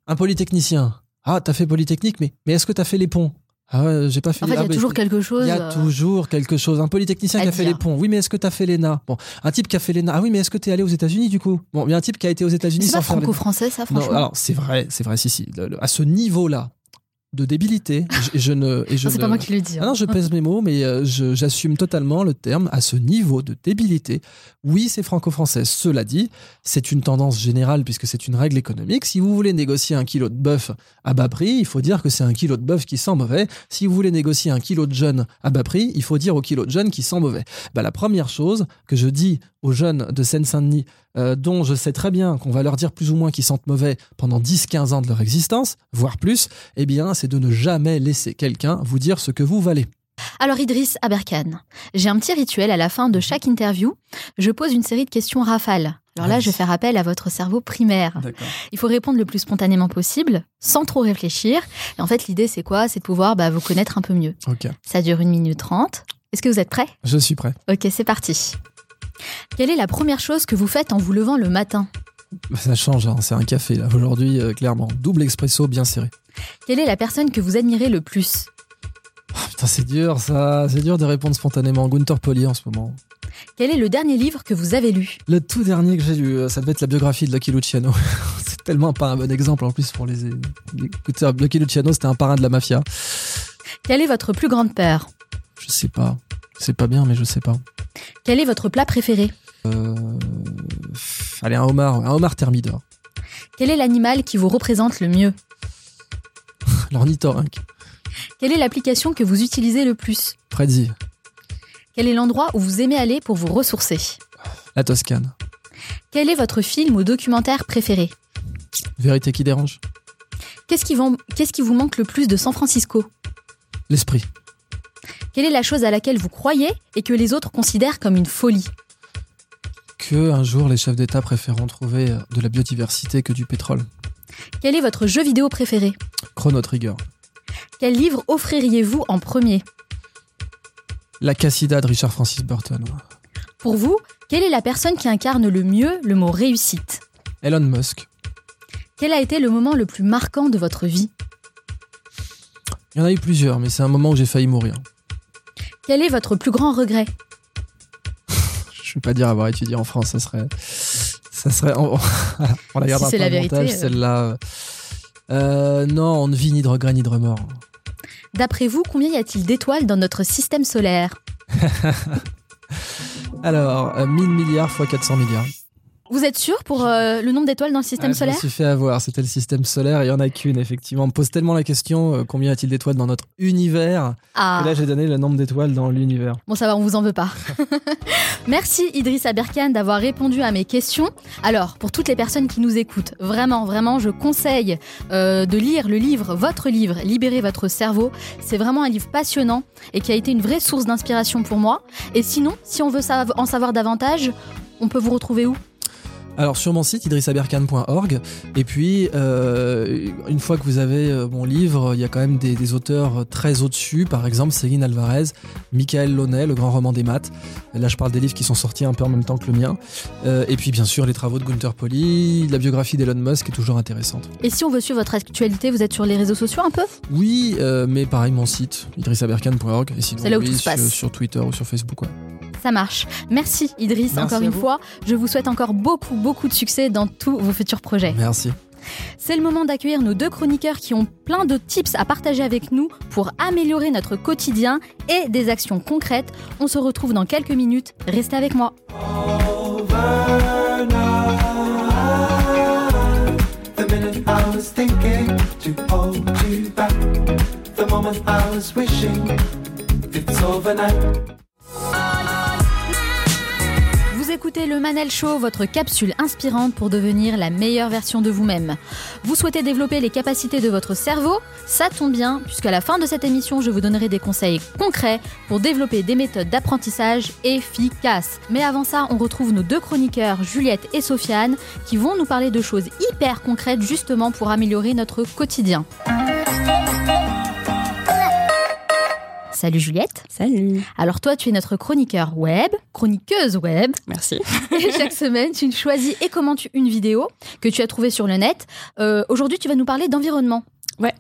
un polytechnicien. Ah t'as fait polytechnique, mais mais est-ce que t'as fait les ponts? Ah ouais, j'ai pas fait En fait, il y a toujours quelque chose. Il y a euh, toujours quelque chose. Un polytechnicien qui a fait les ponts. Oui, mais est-ce que tu as fait l'ENA? Bon, un type qui a fait l'ENA. Ah oui, mais est-ce que tu es allé aux États-Unis du coup? Bon, il y a un type qui a été aux États-Unis C'est sans franco-français, ça, Non, franchement. alors c'est vrai, c'est vrai, si, si. À ce niveau-là de débilité, je, je ne. et je Non, c'est ne- pas moi qui le dis. hein. Ah non, je pèse mes mots, mais euh, je- j'assume totalement le terme. À ce niveau de débilité, oui, c'est franco-français. Cela dit, c'est une tendance générale puisque c'est une règle économique. Si vous voulez négocier un kilo de bœuf à bas prix, il faut dire que c'est un kilo de bœuf qui sent mauvais. Si vous voulez négocier un kilo de jeune à bas prix, il faut dire au kilo de jeune qui sent mauvais. Bah, la première chose que je dis aux jeunes de Seine-Saint-Denis, euh, dont je sais très bien qu'on va leur dire plus ou moins qu'ils sentent mauvais pendant 10-15 ans de leur existence, voire plus, eh bien, c'est de ne jamais laisser quelqu'un vous dire ce que vous valez. Alors Idriss Aberkan, j'ai un petit rituel à la fin de chaque interview. Je pose une série de questions rafales. Alors là, je vais faire appel à votre cerveau primaire. Il faut répondre le plus spontanément possible, sans trop réfléchir. Et en fait, l'idée, c'est quoi? C'est de pouvoir bah, vous connaître un peu mieux. Ça dure une minute trente. Est-ce que vous êtes prêts? Je suis prêt. Ok, c'est parti. Quelle est la première chose que vous faites en vous levant le matin Bah, Ça change, hein, c'est un café là. Aujourd'hui, euh, clairement, double expresso bien serré. Quelle est la personne que vous admirez le plus Putain, c'est dur ça, c'est dur de répondre spontanément. Gunther Poli en ce moment. Quel est le dernier livre que vous avez lu Le tout dernier que j'ai lu, euh, ça devait être la biographie de Lucky Luciano. c'est tellement pas un bon exemple en plus pour les. écoutez, Lucky Luciano, c'était un parrain de la mafia. Quelle est votre plus grande peur Je sais pas. C'est pas bien, mais je sais pas. Quel est votre plat préféré Euh... Allez, un homard, un homard thermidor. Quel est l'animal qui vous représente le mieux L'ornithorynque. Quelle est l'application que vous utilisez le plus Prezi. Quel est l'endroit où vous aimez aller pour vous ressourcer La Toscane. Quel est votre film ou documentaire préféré Vérité qui dérange. Qu'est-ce qui, vous- qu'est-ce qui vous manque le plus de San Francisco L'esprit. Quelle est la chose à laquelle vous croyez et que les autres considèrent comme une folie Que un jour les chefs d'État préféreront trouver euh, de la biodiversité que du pétrole. Quel est votre jeu vidéo préféré Chrono Trigger. Quel livre offririez-vous en premier La Cassida de Richard Francis Burton. Pour vous, quelle est la personne qui incarne le mieux le mot réussite Elon Musk. Quel a été le moment le plus marquant de votre vie Il y en a eu plusieurs, mais c'est un moment où j'ai failli mourir. Quel est votre plus grand regret Je vais pas dire avoir étudié en France, ça serait. Ça serait. On, on la garde Si la vérité, montage, euh. celle-là. Euh, non, on ne vit ni de regret ni de remords. D'après vous, combien y a-t-il d'étoiles dans notre système solaire Alors, euh, 1000 milliards fois 400 milliards. Vous êtes sûr pour euh, le nombre d'étoiles dans le système Ouais, je solaire me suis fait avoir, c'était le système solaire, il y en a qu'une, effectivement. On me pose tellement la question euh, combien y a-t-il d'étoiles dans notre univers Ah. là j'ai donné le nombre d'étoiles dans l'univers. Bon, ça va, on vous en veut pas. Merci Idriss Aberkan d'avoir répondu à mes questions. Alors, pour toutes les personnes qui nous écoutent, vraiment, vraiment, je conseille euh, de lire le livre, votre livre, Libérer votre cerveau. C'est vraiment un livre passionnant et qui a été une vraie source d'inspiration pour moi. Et sinon, si on veut en savoir davantage, on peut vous retrouver où? Alors sur mon site idrissaberkan.org et puis euh, une fois que vous avez euh, mon livre, il y a quand même des, des auteurs très au-dessus, par exemple Céline Alvarez, Michael Launay, le grand roman des maths. Là je parle des livres qui sont sortis un peu en même temps que le mien. Euh, et puis bien sûr les travaux de Gunther Poli, la biographie d'Elon Musk est toujours intéressante. Et si on veut suivre votre actualité, vous êtes sur les réseaux sociaux un peu? Oui, euh, mais pareil mon site idrissaberkan.org et sinon C'est là où oui, tout se sur, passe. sur Twitter ou sur Facebook. ouais. Ça marche. Merci Idriss Merci encore une vous. fois. Je vous souhaite encore beaucoup, beaucoup de succès dans tous vos futurs projets. Merci. C'est le moment d'accueillir nos deux chroniqueurs qui ont plein de tips à partager avec nous pour améliorer notre quotidien et des actions concrètes. On se retrouve dans quelques minutes. Restez avec moi. Écoutez le Manel Show, votre capsule inspirante pour devenir la meilleure version de vous-même. Vous souhaitez développer les capacités de votre cerveau? Ça tombe bien, puisqu'à la fin de cette émission, je vous donnerai des conseils concrets pour développer des méthodes d'apprentissage efficaces. Mais avant ça, on retrouve nos deux chroniqueurs, Juliette et Sofiane, qui vont nous parler de choses hyper concrètes justement pour améliorer notre quotidien. Salut Juliette. Salut. Alors toi, tu es notre chroniqueur web, chroniqueuse web. Merci. Et chaque semaine, tu choisis et commentes une vidéo que tu as trouvée sur le net. Euh, Aujourd'hui, tu vas nous parler d'environnement. Ouais.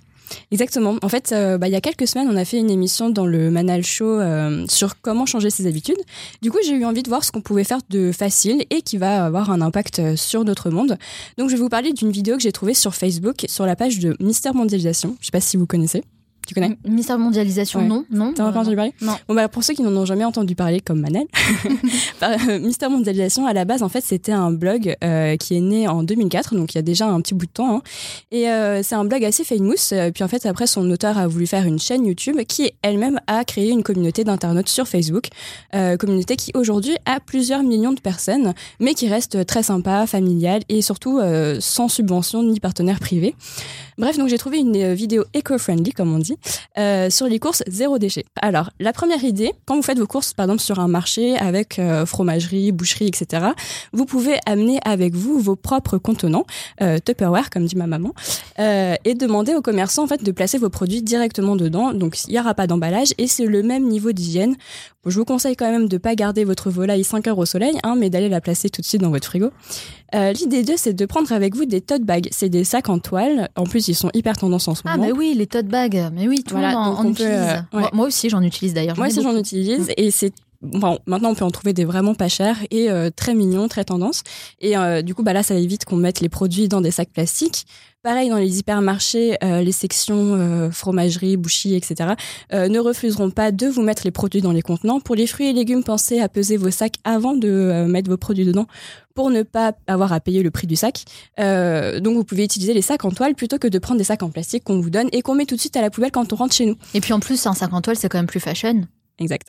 Exactement. En fait, euh, bah, il y a quelques semaines, on a fait une émission dans le Manal Show euh, sur comment changer ses habitudes. Du coup, j'ai eu envie de voir ce qu'on pouvait faire de facile et qui va avoir un impact sur notre monde. Donc, je vais vous parler d'une vidéo que j'ai trouvée sur Facebook, sur la page de Mystère Mondialisation. Je sais pas si vous connaissez. Tu connais Mystère Mondialisation, Ouais. non, non. T'en as pas entendu parler Non. Bon, bah, pour ceux qui n'en ont jamais entendu parler, comme Manel, Par- euh, Mystère Mondialisation, à la base, en fait, c'était un blog euh, qui est né en 2004, donc il y a déjà un petit bout de temps. hein. Et euh, c'est un blog assez famous. euh, Puis en fait, après, son auteur a voulu faire une chaîne YouTube qui elle-même a créé une communauté d'internautes sur Facebook. Euh, communauté qui aujourd'hui a plusieurs millions de personnes, mais qui reste très sympa, familiale et surtout euh, sans subvention ni partenaire privé. Bref, donc j'ai trouvé une euh, vidéo éco-friendly, comme on dit, euh, sur les courses zéro déchet. Alors, la première idée, quand vous faites vos courses, par exemple, sur un marché avec euh, fromagerie, boucherie, etc., vous pouvez amener avec vous vos propres contenants, euh, Tupperware, comme dit ma maman, et demander aux commerçants, en fait, de placer vos produits directement dedans. Donc, il n'y aura pas d'emballage et c'est le même niveau d'hygiène. Bon, je vous conseille quand même de pas garder votre volaille 5 heures au soleil, hein, mais d'aller la placer tout de suite dans votre frigo. Euh, L'idée 2, c'est de prendre avec vous des tote bags. C'est des sacs en toile. En plus, ils sont hyper tendance en ce Ah, moment. mais oui, les tote bags. Mais oui, tout Voilà, le monde en, peut, utilise. euh, ouais. moi, moi aussi, j'en utilise d'ailleurs. Moi aussi, j'en utilise et c'est Bon, maintenant on peut en trouver des vraiment pas chers et euh, très mignons, très tendance. Et euh, du coup, bah là, ça évite qu'on mette les produits dans des sacs plastiques. Pareil dans les hypermarchés, euh, les sections euh, fromagerie, boucherie, etc. euh, ne refuseront pas de vous mettre les produits dans les contenants. Pour les fruits et légumes, pensez à peser vos sacs avant de euh, mettre vos produits dedans pour ne pas avoir à payer le prix du sac. Euh, donc vous pouvez utiliser les sacs en toile plutôt que de prendre des sacs en plastique qu'on vous donne et qu'on met tout de suite à la poubelle quand on rentre chez nous. Et puis en plus, un sac en toile, c'est quand même plus fashion. Exact.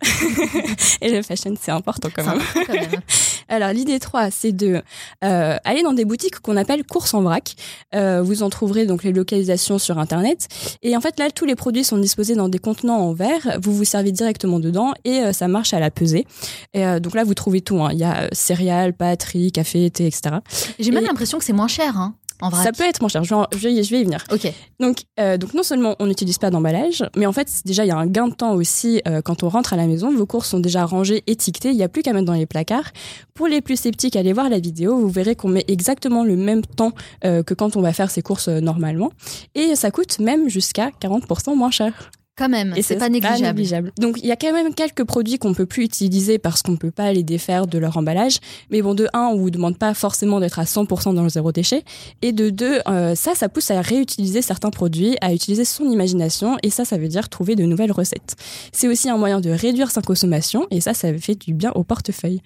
et le fashion, c'est important quand même. important quand même. Alors l'idée 3, c'est de euh, aller dans des boutiques qu'on appelle courses en vrac. Euh, vous en trouverez donc les localisations sur internet. Et en fait là, tous les produits sont disposés dans des contenants en verre. Vous vous servez directement dedans et euh, ça marche à la pesée. Et, donc là, vous trouvez tout. hein. Il y a céréales, pâtes, riz, café, thé, etc. J'ai même l'impression que c'est moins cher, hein, en vrac. ça peut être moins cher. Je vais, en- je vais y- je vais y venir. Ok. Donc, euh, donc non seulement on n'utilise pas d'emballage, mais en fait déjà il y a un gain de temps aussi euh, quand on rentre à la maison. Vos courses sont déjà rangées, étiquetées. Il n'y a plus qu'à mettre dans les placards. Pour les plus sceptiques, allez voir la vidéo. Vous verrez qu'on met exactement le même temps euh, que quand on va faire ses courses normalement, et ça coûte même jusqu'à 40% moins cher. Quand même, Et c'est pas négligeable. Donc il y a quand même quelques produits qu'on peut plus utiliser parce qu'on peut pas les défaire de leur emballage. Mais bon, de un, on vous demande pas forcément d'être à 100% dans le zéro déchet. Et de deux, euh, ça, ça pousse à réutiliser certains produits, à utiliser son imagination. Et ça, ça veut dire trouver de nouvelles recettes. C'est aussi un moyen de réduire sa consommation. Et ça, ça fait du bien au portefeuille.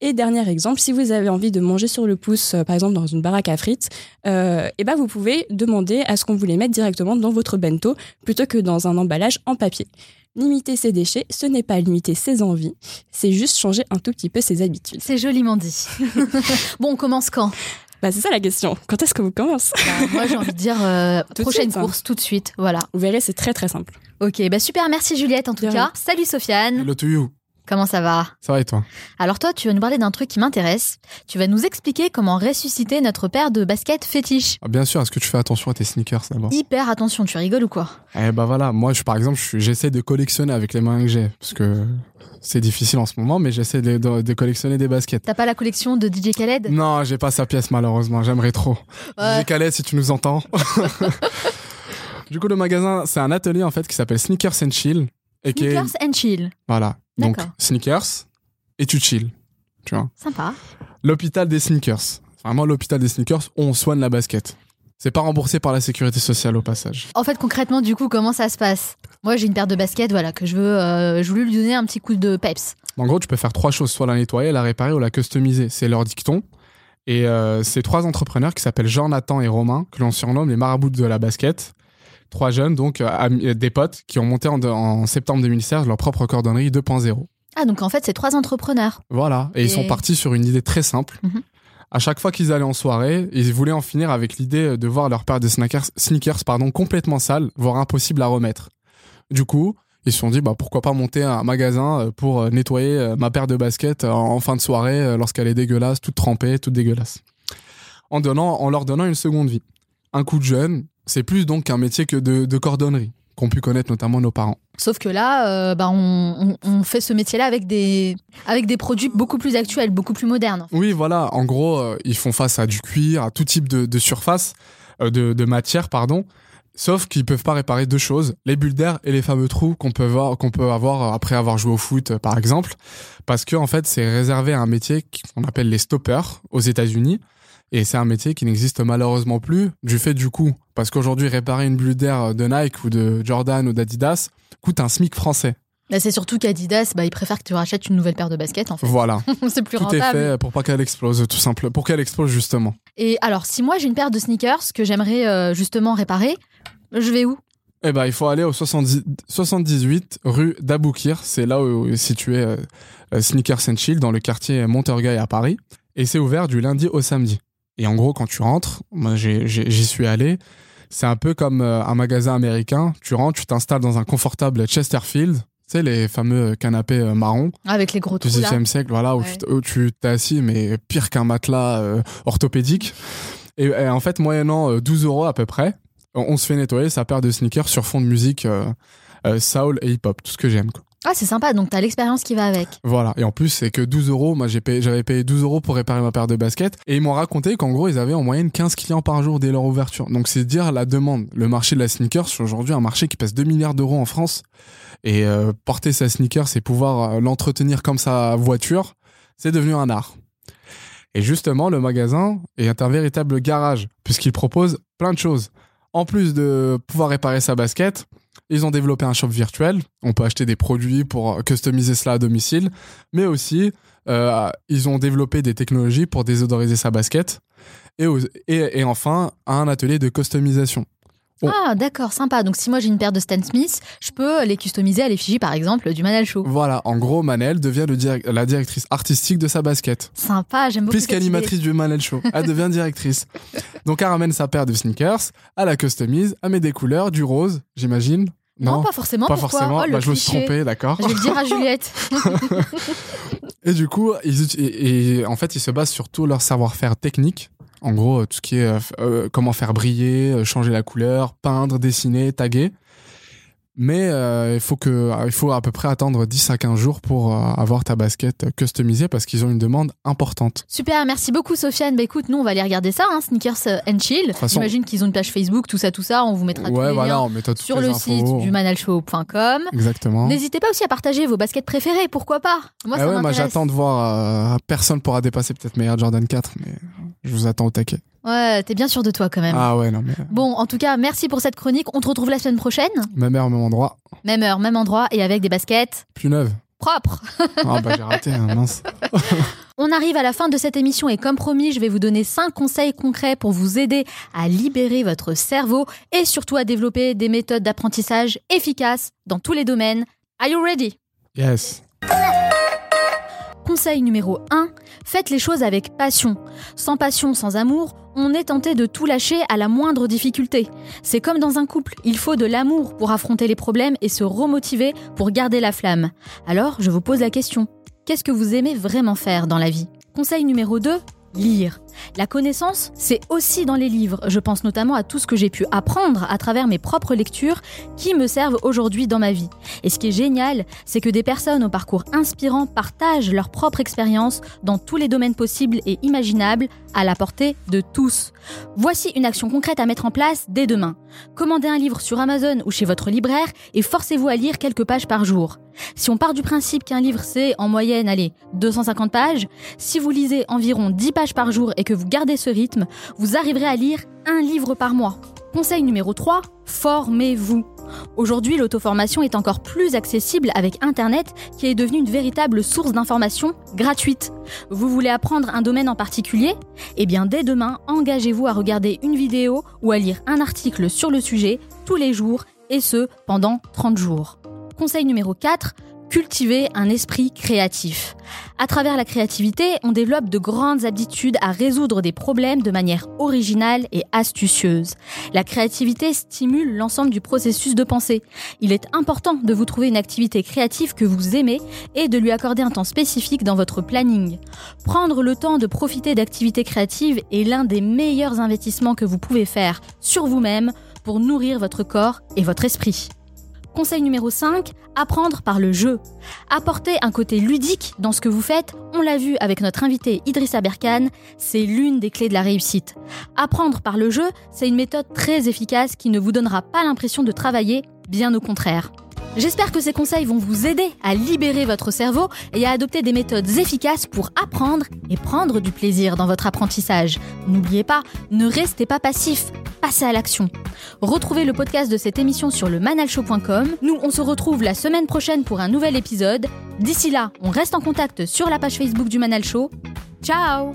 Et dernier exemple, si vous avez envie de manger sur le pouce, euh, par exemple dans une baraque à frites, euh, et ben vous pouvez demander à ce qu'on vous les mette directement dans votre bento plutôt que dans un emballage en papier. Limiter ses déchets, ce n'est pas limiter ses envies, c'est juste changer un tout petit peu ses habitudes. C'est joliment dit. bon, on commence quand? Bah c'est ça la question. Quand est-ce que vous commencez? Bah, Moi, j'ai envie de dire euh, prochaine suite, hein. course, tout de suite. Voilà. Vous verrez, c'est très très simple. Ok, bah super, merci Juliette en tout cas. Salut Sofiane. Hello to you. Comment ça va? Ça va et toi? Alors toi, tu vas nous parler d'un truc qui m'intéresse. Tu vas nous expliquer comment ressusciter notre paire de baskets fétiche. Ah, Bien sûr, est-ce que tu fais attention à tes sneakers d'abord? Hyper attention, tu rigoles ou quoi? Eh bah voilà, moi je, par exemple, je j'essaie de collectionner avec les moyens que j'ai, parce que c'est difficile en ce moment, mais j'essaie de, de- de collectionner des baskets. T'as pas la collection de DJ Khaled? Non, j'ai pas sa pièce malheureusement, j'aimerais trop. Ouais. DJ Khaled, si tu nous entends. du coup, le magasin, c'est un atelier en fait qui s'appelle Sneakers and Chill. Et Sneakers and chill. Voilà, donc sneakers et tu chill, tu vois. Sympa. L'hôpital des sneakers. Vraiment l'hôpital des sneakers on soigne la basket. C'est pas remboursé par la sécurité sociale au passage. En fait, concrètement, du coup, comment ça se passe? Moi, j'ai une paire de baskets, voilà, que je veux, euh, je voulais lui donner un petit coup de peps. En gros, tu peux faire trois choses, soit la nettoyer, la réparer ou la customiser. C'est leur dicton. Et euh, c'est trois entrepreneurs qui s'appellent Jean, Nathan et Romain, que l'on surnomme les marabouts de la basket. Trois jeunes, donc euh, euh, des potes, qui ont monté en, en septembre 2016 leur propre cordonnerie 2.0. Ah, donc en fait, c'est trois entrepreneurs. Voilà. Et, ils sont partis sur une idée très simple. Mhm. À chaque fois qu'ils allaient en soirée, ils voulaient en finir avec l'idée de voir leur paire de sneakers, sneakers pardon, complètement sale, voire impossible à remettre. Du coup, ils se sont dit bah, pourquoi pas monter un magasin euh, pour nettoyer ma paire de baskets en en fin de soirée lorsqu'elle est dégueulasse, toute trempée, toute dégueulasse. En, donnant, en leur donnant une seconde vie. Un coup de jeune, c'est plus donc qu'un métier que de, de cordonnerie, qu'ont pu connaître notamment nos parents. Sauf que là, euh, bah, on, on- on fait ce métier-là avec des, avec des produits beaucoup plus actuels, beaucoup plus modernes. Oui, voilà. En gros, euh, ils font face à du cuir, à tout type de, de surface, euh, de, de matière, pardon. Sauf qu'ils peuvent pas réparer deux choses, les bulles d'air et les fameux trous qu'on peut avoir, qu'on peut avoir après avoir joué au foot, par exemple. Parce que, en fait, c'est réservé à un métier qu'on appelle les stoppers aux États-Unis. Et c'est un métier qui n'existe malheureusement plus du fait du coût. Parce qu'aujourd'hui, réparer une bulle d'air de Nike ou de Jordan ou d'Adidas coûte un SMIC français. Bah, c'est surtout qu'Adidas, bah, il préfère que tu rachètes une nouvelle paire de baskets en fait. Voilà. c'est plus Tout rentable. est fait pour pas qu'elle explose, tout simple. Pour qu'elle explose, justement. Et alors, si moi j'ai une paire de sneakers que j'aimerais euh, justement réparer, je vais où? Eh ben, il faut aller au 70 78 rue d'Aboukir. C'est là où est situé euh, euh, Sneakers and Chill, dans le quartier Montorgueil à Paris. Et c'est ouvert du lundi au samedi. Et en gros, quand tu rentres, moi j'y suis allé, c'est un peu comme euh, un magasin américain. Tu rentres, tu t'installes dans un confortable Chesterfield, tu sais, les fameux canapés euh, marrons Avec les gros du trous là. 18e siècle, voilà, où, Ouais. tu, où tu t'es assis, mais pire qu'un matelas euh, orthopédique. Et, et en fait, moyennant euh, 12 euros à peu près, on, on se fait nettoyer sa paire de sneakers sur fond de musique euh, euh, soul et hip-hop, tout ce que j'aime. quoi. Ah, c'est sympa, donc t'as l'expérience qui va avec. Voilà, et en plus, c'est que 12 euros. Moi, j'ai payé- j'avais payé 12 euros pour réparer ma paire de baskets. Et ils m'ont raconté qu'en gros, ils avaient en moyenne 15 clients par jour dès leur ouverture. Donc, c'est dire la demande. Le marché de la sneaker, c'est aujourd'hui un marché qui pèse 2 milliards d'euros en France. Et euh, porter sa sneaker, c'est pouvoir euh, l'entretenir comme sa voiture, c'est devenu un art. Et justement, le magasin est un véritable garage, puisqu'il propose plein de choses. En plus de pouvoir réparer sa basket, ils ont développé un shop virtuel. On peut acheter des produits pour customiser cela à domicile. Mais aussi, euh, ils ont développé des technologies pour désodoriser sa basket. Et, et, et enfin, un atelier de customisation. Oh. Ah, d'accord, sympa. Donc si moi j'ai une paire de Stan Smith, je peux les customiser à l'effigie par exemple du Manal Show. Voilà, en gros, Manel devient le direct- la directrice artistique de sa basket. Sympa, j'aime beaucoup Plus qu'animatrice du Manel Show. Elle devient directrice. Donc elle ramène sa paire de sneakers, elle la customise, elle met des couleurs, du rose, j'imagine. Non, pas forcément, Pas pourquoi forcément. Oh, Bah, je me suis trompé, d'accord. Je vais le dire à Juliette. Et du coup, ils, uti- et, et en fait, ils se basent sur tout leur savoir-faire technique. En gros, euh, tout ce qui est euh, euh, comment faire briller, changer la couleur, peindre, dessiner, taguer. Mais euh, il faut que, il faut à peu près attendre 10 à 15 jours pour euh, avoir ta basket customisée parce qu'ils ont une demande importante. Super, merci beaucoup Sofiane. Bah écoute, nous on va aller regarder ça, hein, Sneakers euh, and Chill. façon- J'imagine qu'ils ont une page Facebook, tout ça, tout ça. On vous mettra tous Ouais, les voilà, liens on mettra sur les le infos. site du manalshow.com. Exactement. N'hésitez pas aussi à partager vos baskets préférées, pourquoi pas? Moi, Ah ça ouais, moi j'attends de voir. euh, personne pourra dépasser peut-être Air Jordan 4, mais je vous attends au taquet. Ouais, t'es bien sûr de toi quand même. Ah ouais, non, mais Bon, en tout cas, merci pour cette chronique. On te retrouve la semaine prochaine. même heure, même endroit, Même heure, même endroit et avec des baskets plus neuve. propres. Ah bah j'ai raté, hein, mince. On arrive à la fin de cette émission et comme promis, je vais vous donner 5 conseils concrets pour vous aider à libérer votre cerveau et surtout à développer des méthodes d'apprentissage efficaces dans tous les domaines. Are you ready? Yes. Conseil numéro 1, faites les choses avec passion. Sans passion, sans amour, on est tenté de tout lâcher à la moindre difficulté. C'est comme dans un couple, il faut de l'amour pour affronter les problèmes et se remotiver pour garder la flamme. Alors, je vous pose la question, qu'est-ce que vous aimez vraiment faire dans la vie? Conseil numéro 2, lire. La connaissance, c'est aussi dans les livres. Je pense notamment à tout ce que j'ai pu apprendre à travers mes propres lectures qui me servent aujourd'hui dans ma vie. Et ce qui est génial, c'est que des personnes au parcours inspirant partagent leur propre expérience dans tous les domaines possibles et imaginables à la portée de tous. Voici une action concrète à mettre en place dès demain. Commandez un livre sur Amazon ou chez votre libraire et forcez-vous à lire quelques pages par jour. Si on part du principe qu'un livre c'est en moyenne, allez, 250 pages, si vous lisez environ 10 pages par jour que vous gardez ce rythme, vous arriverez à lire un livre par mois. Conseil numéro 3, formez-vous. Aujourd'hui, l'auto-formation est encore plus accessible avec Internet qui est devenu une véritable source d'information gratuite. Vous voulez apprendre un domaine en particulier? Eh bien, dès demain, engagez-vous à regarder une vidéo ou à lire un article sur le sujet tous les jours et ce, pendant 30 jours. Conseil numéro 4, cultiver un esprit créatif. À travers la créativité, on développe de grandes aptitudes à résoudre des problèmes de manière originale et astucieuse. La créativité stimule l'ensemble du processus de pensée. Il est important de vous trouver une activité créative que vous aimez et de lui accorder un temps spécifique dans votre planning. Prendre le temps de profiter d'activités créatives est l'un des meilleurs investissements que vous pouvez faire sur vous-même pour nourrir votre corps et votre esprit. Conseil numéro 5, apprendre par le jeu. Apporter un côté ludique dans ce que vous faites, on l'a vu avec notre invité Idrissa Berkane, c'est l'une des clés de la réussite. Apprendre par le jeu, c'est une méthode très efficace qui ne vous donnera pas l'impression de travailler, bien au contraire. J'espère que ces conseils vont vous aider à libérer votre cerveau et à adopter des méthodes efficaces pour apprendre et prendre du plaisir dans votre apprentissage. N'oubliez pas, ne restez pas passif, passez à l'action. Retrouvez le podcast de cette émission sur le manalshow.com. Nous, on se retrouve la semaine prochaine pour un nouvel épisode. D'ici là, on reste en contact sur la page Facebook du Manal Show. Ciao.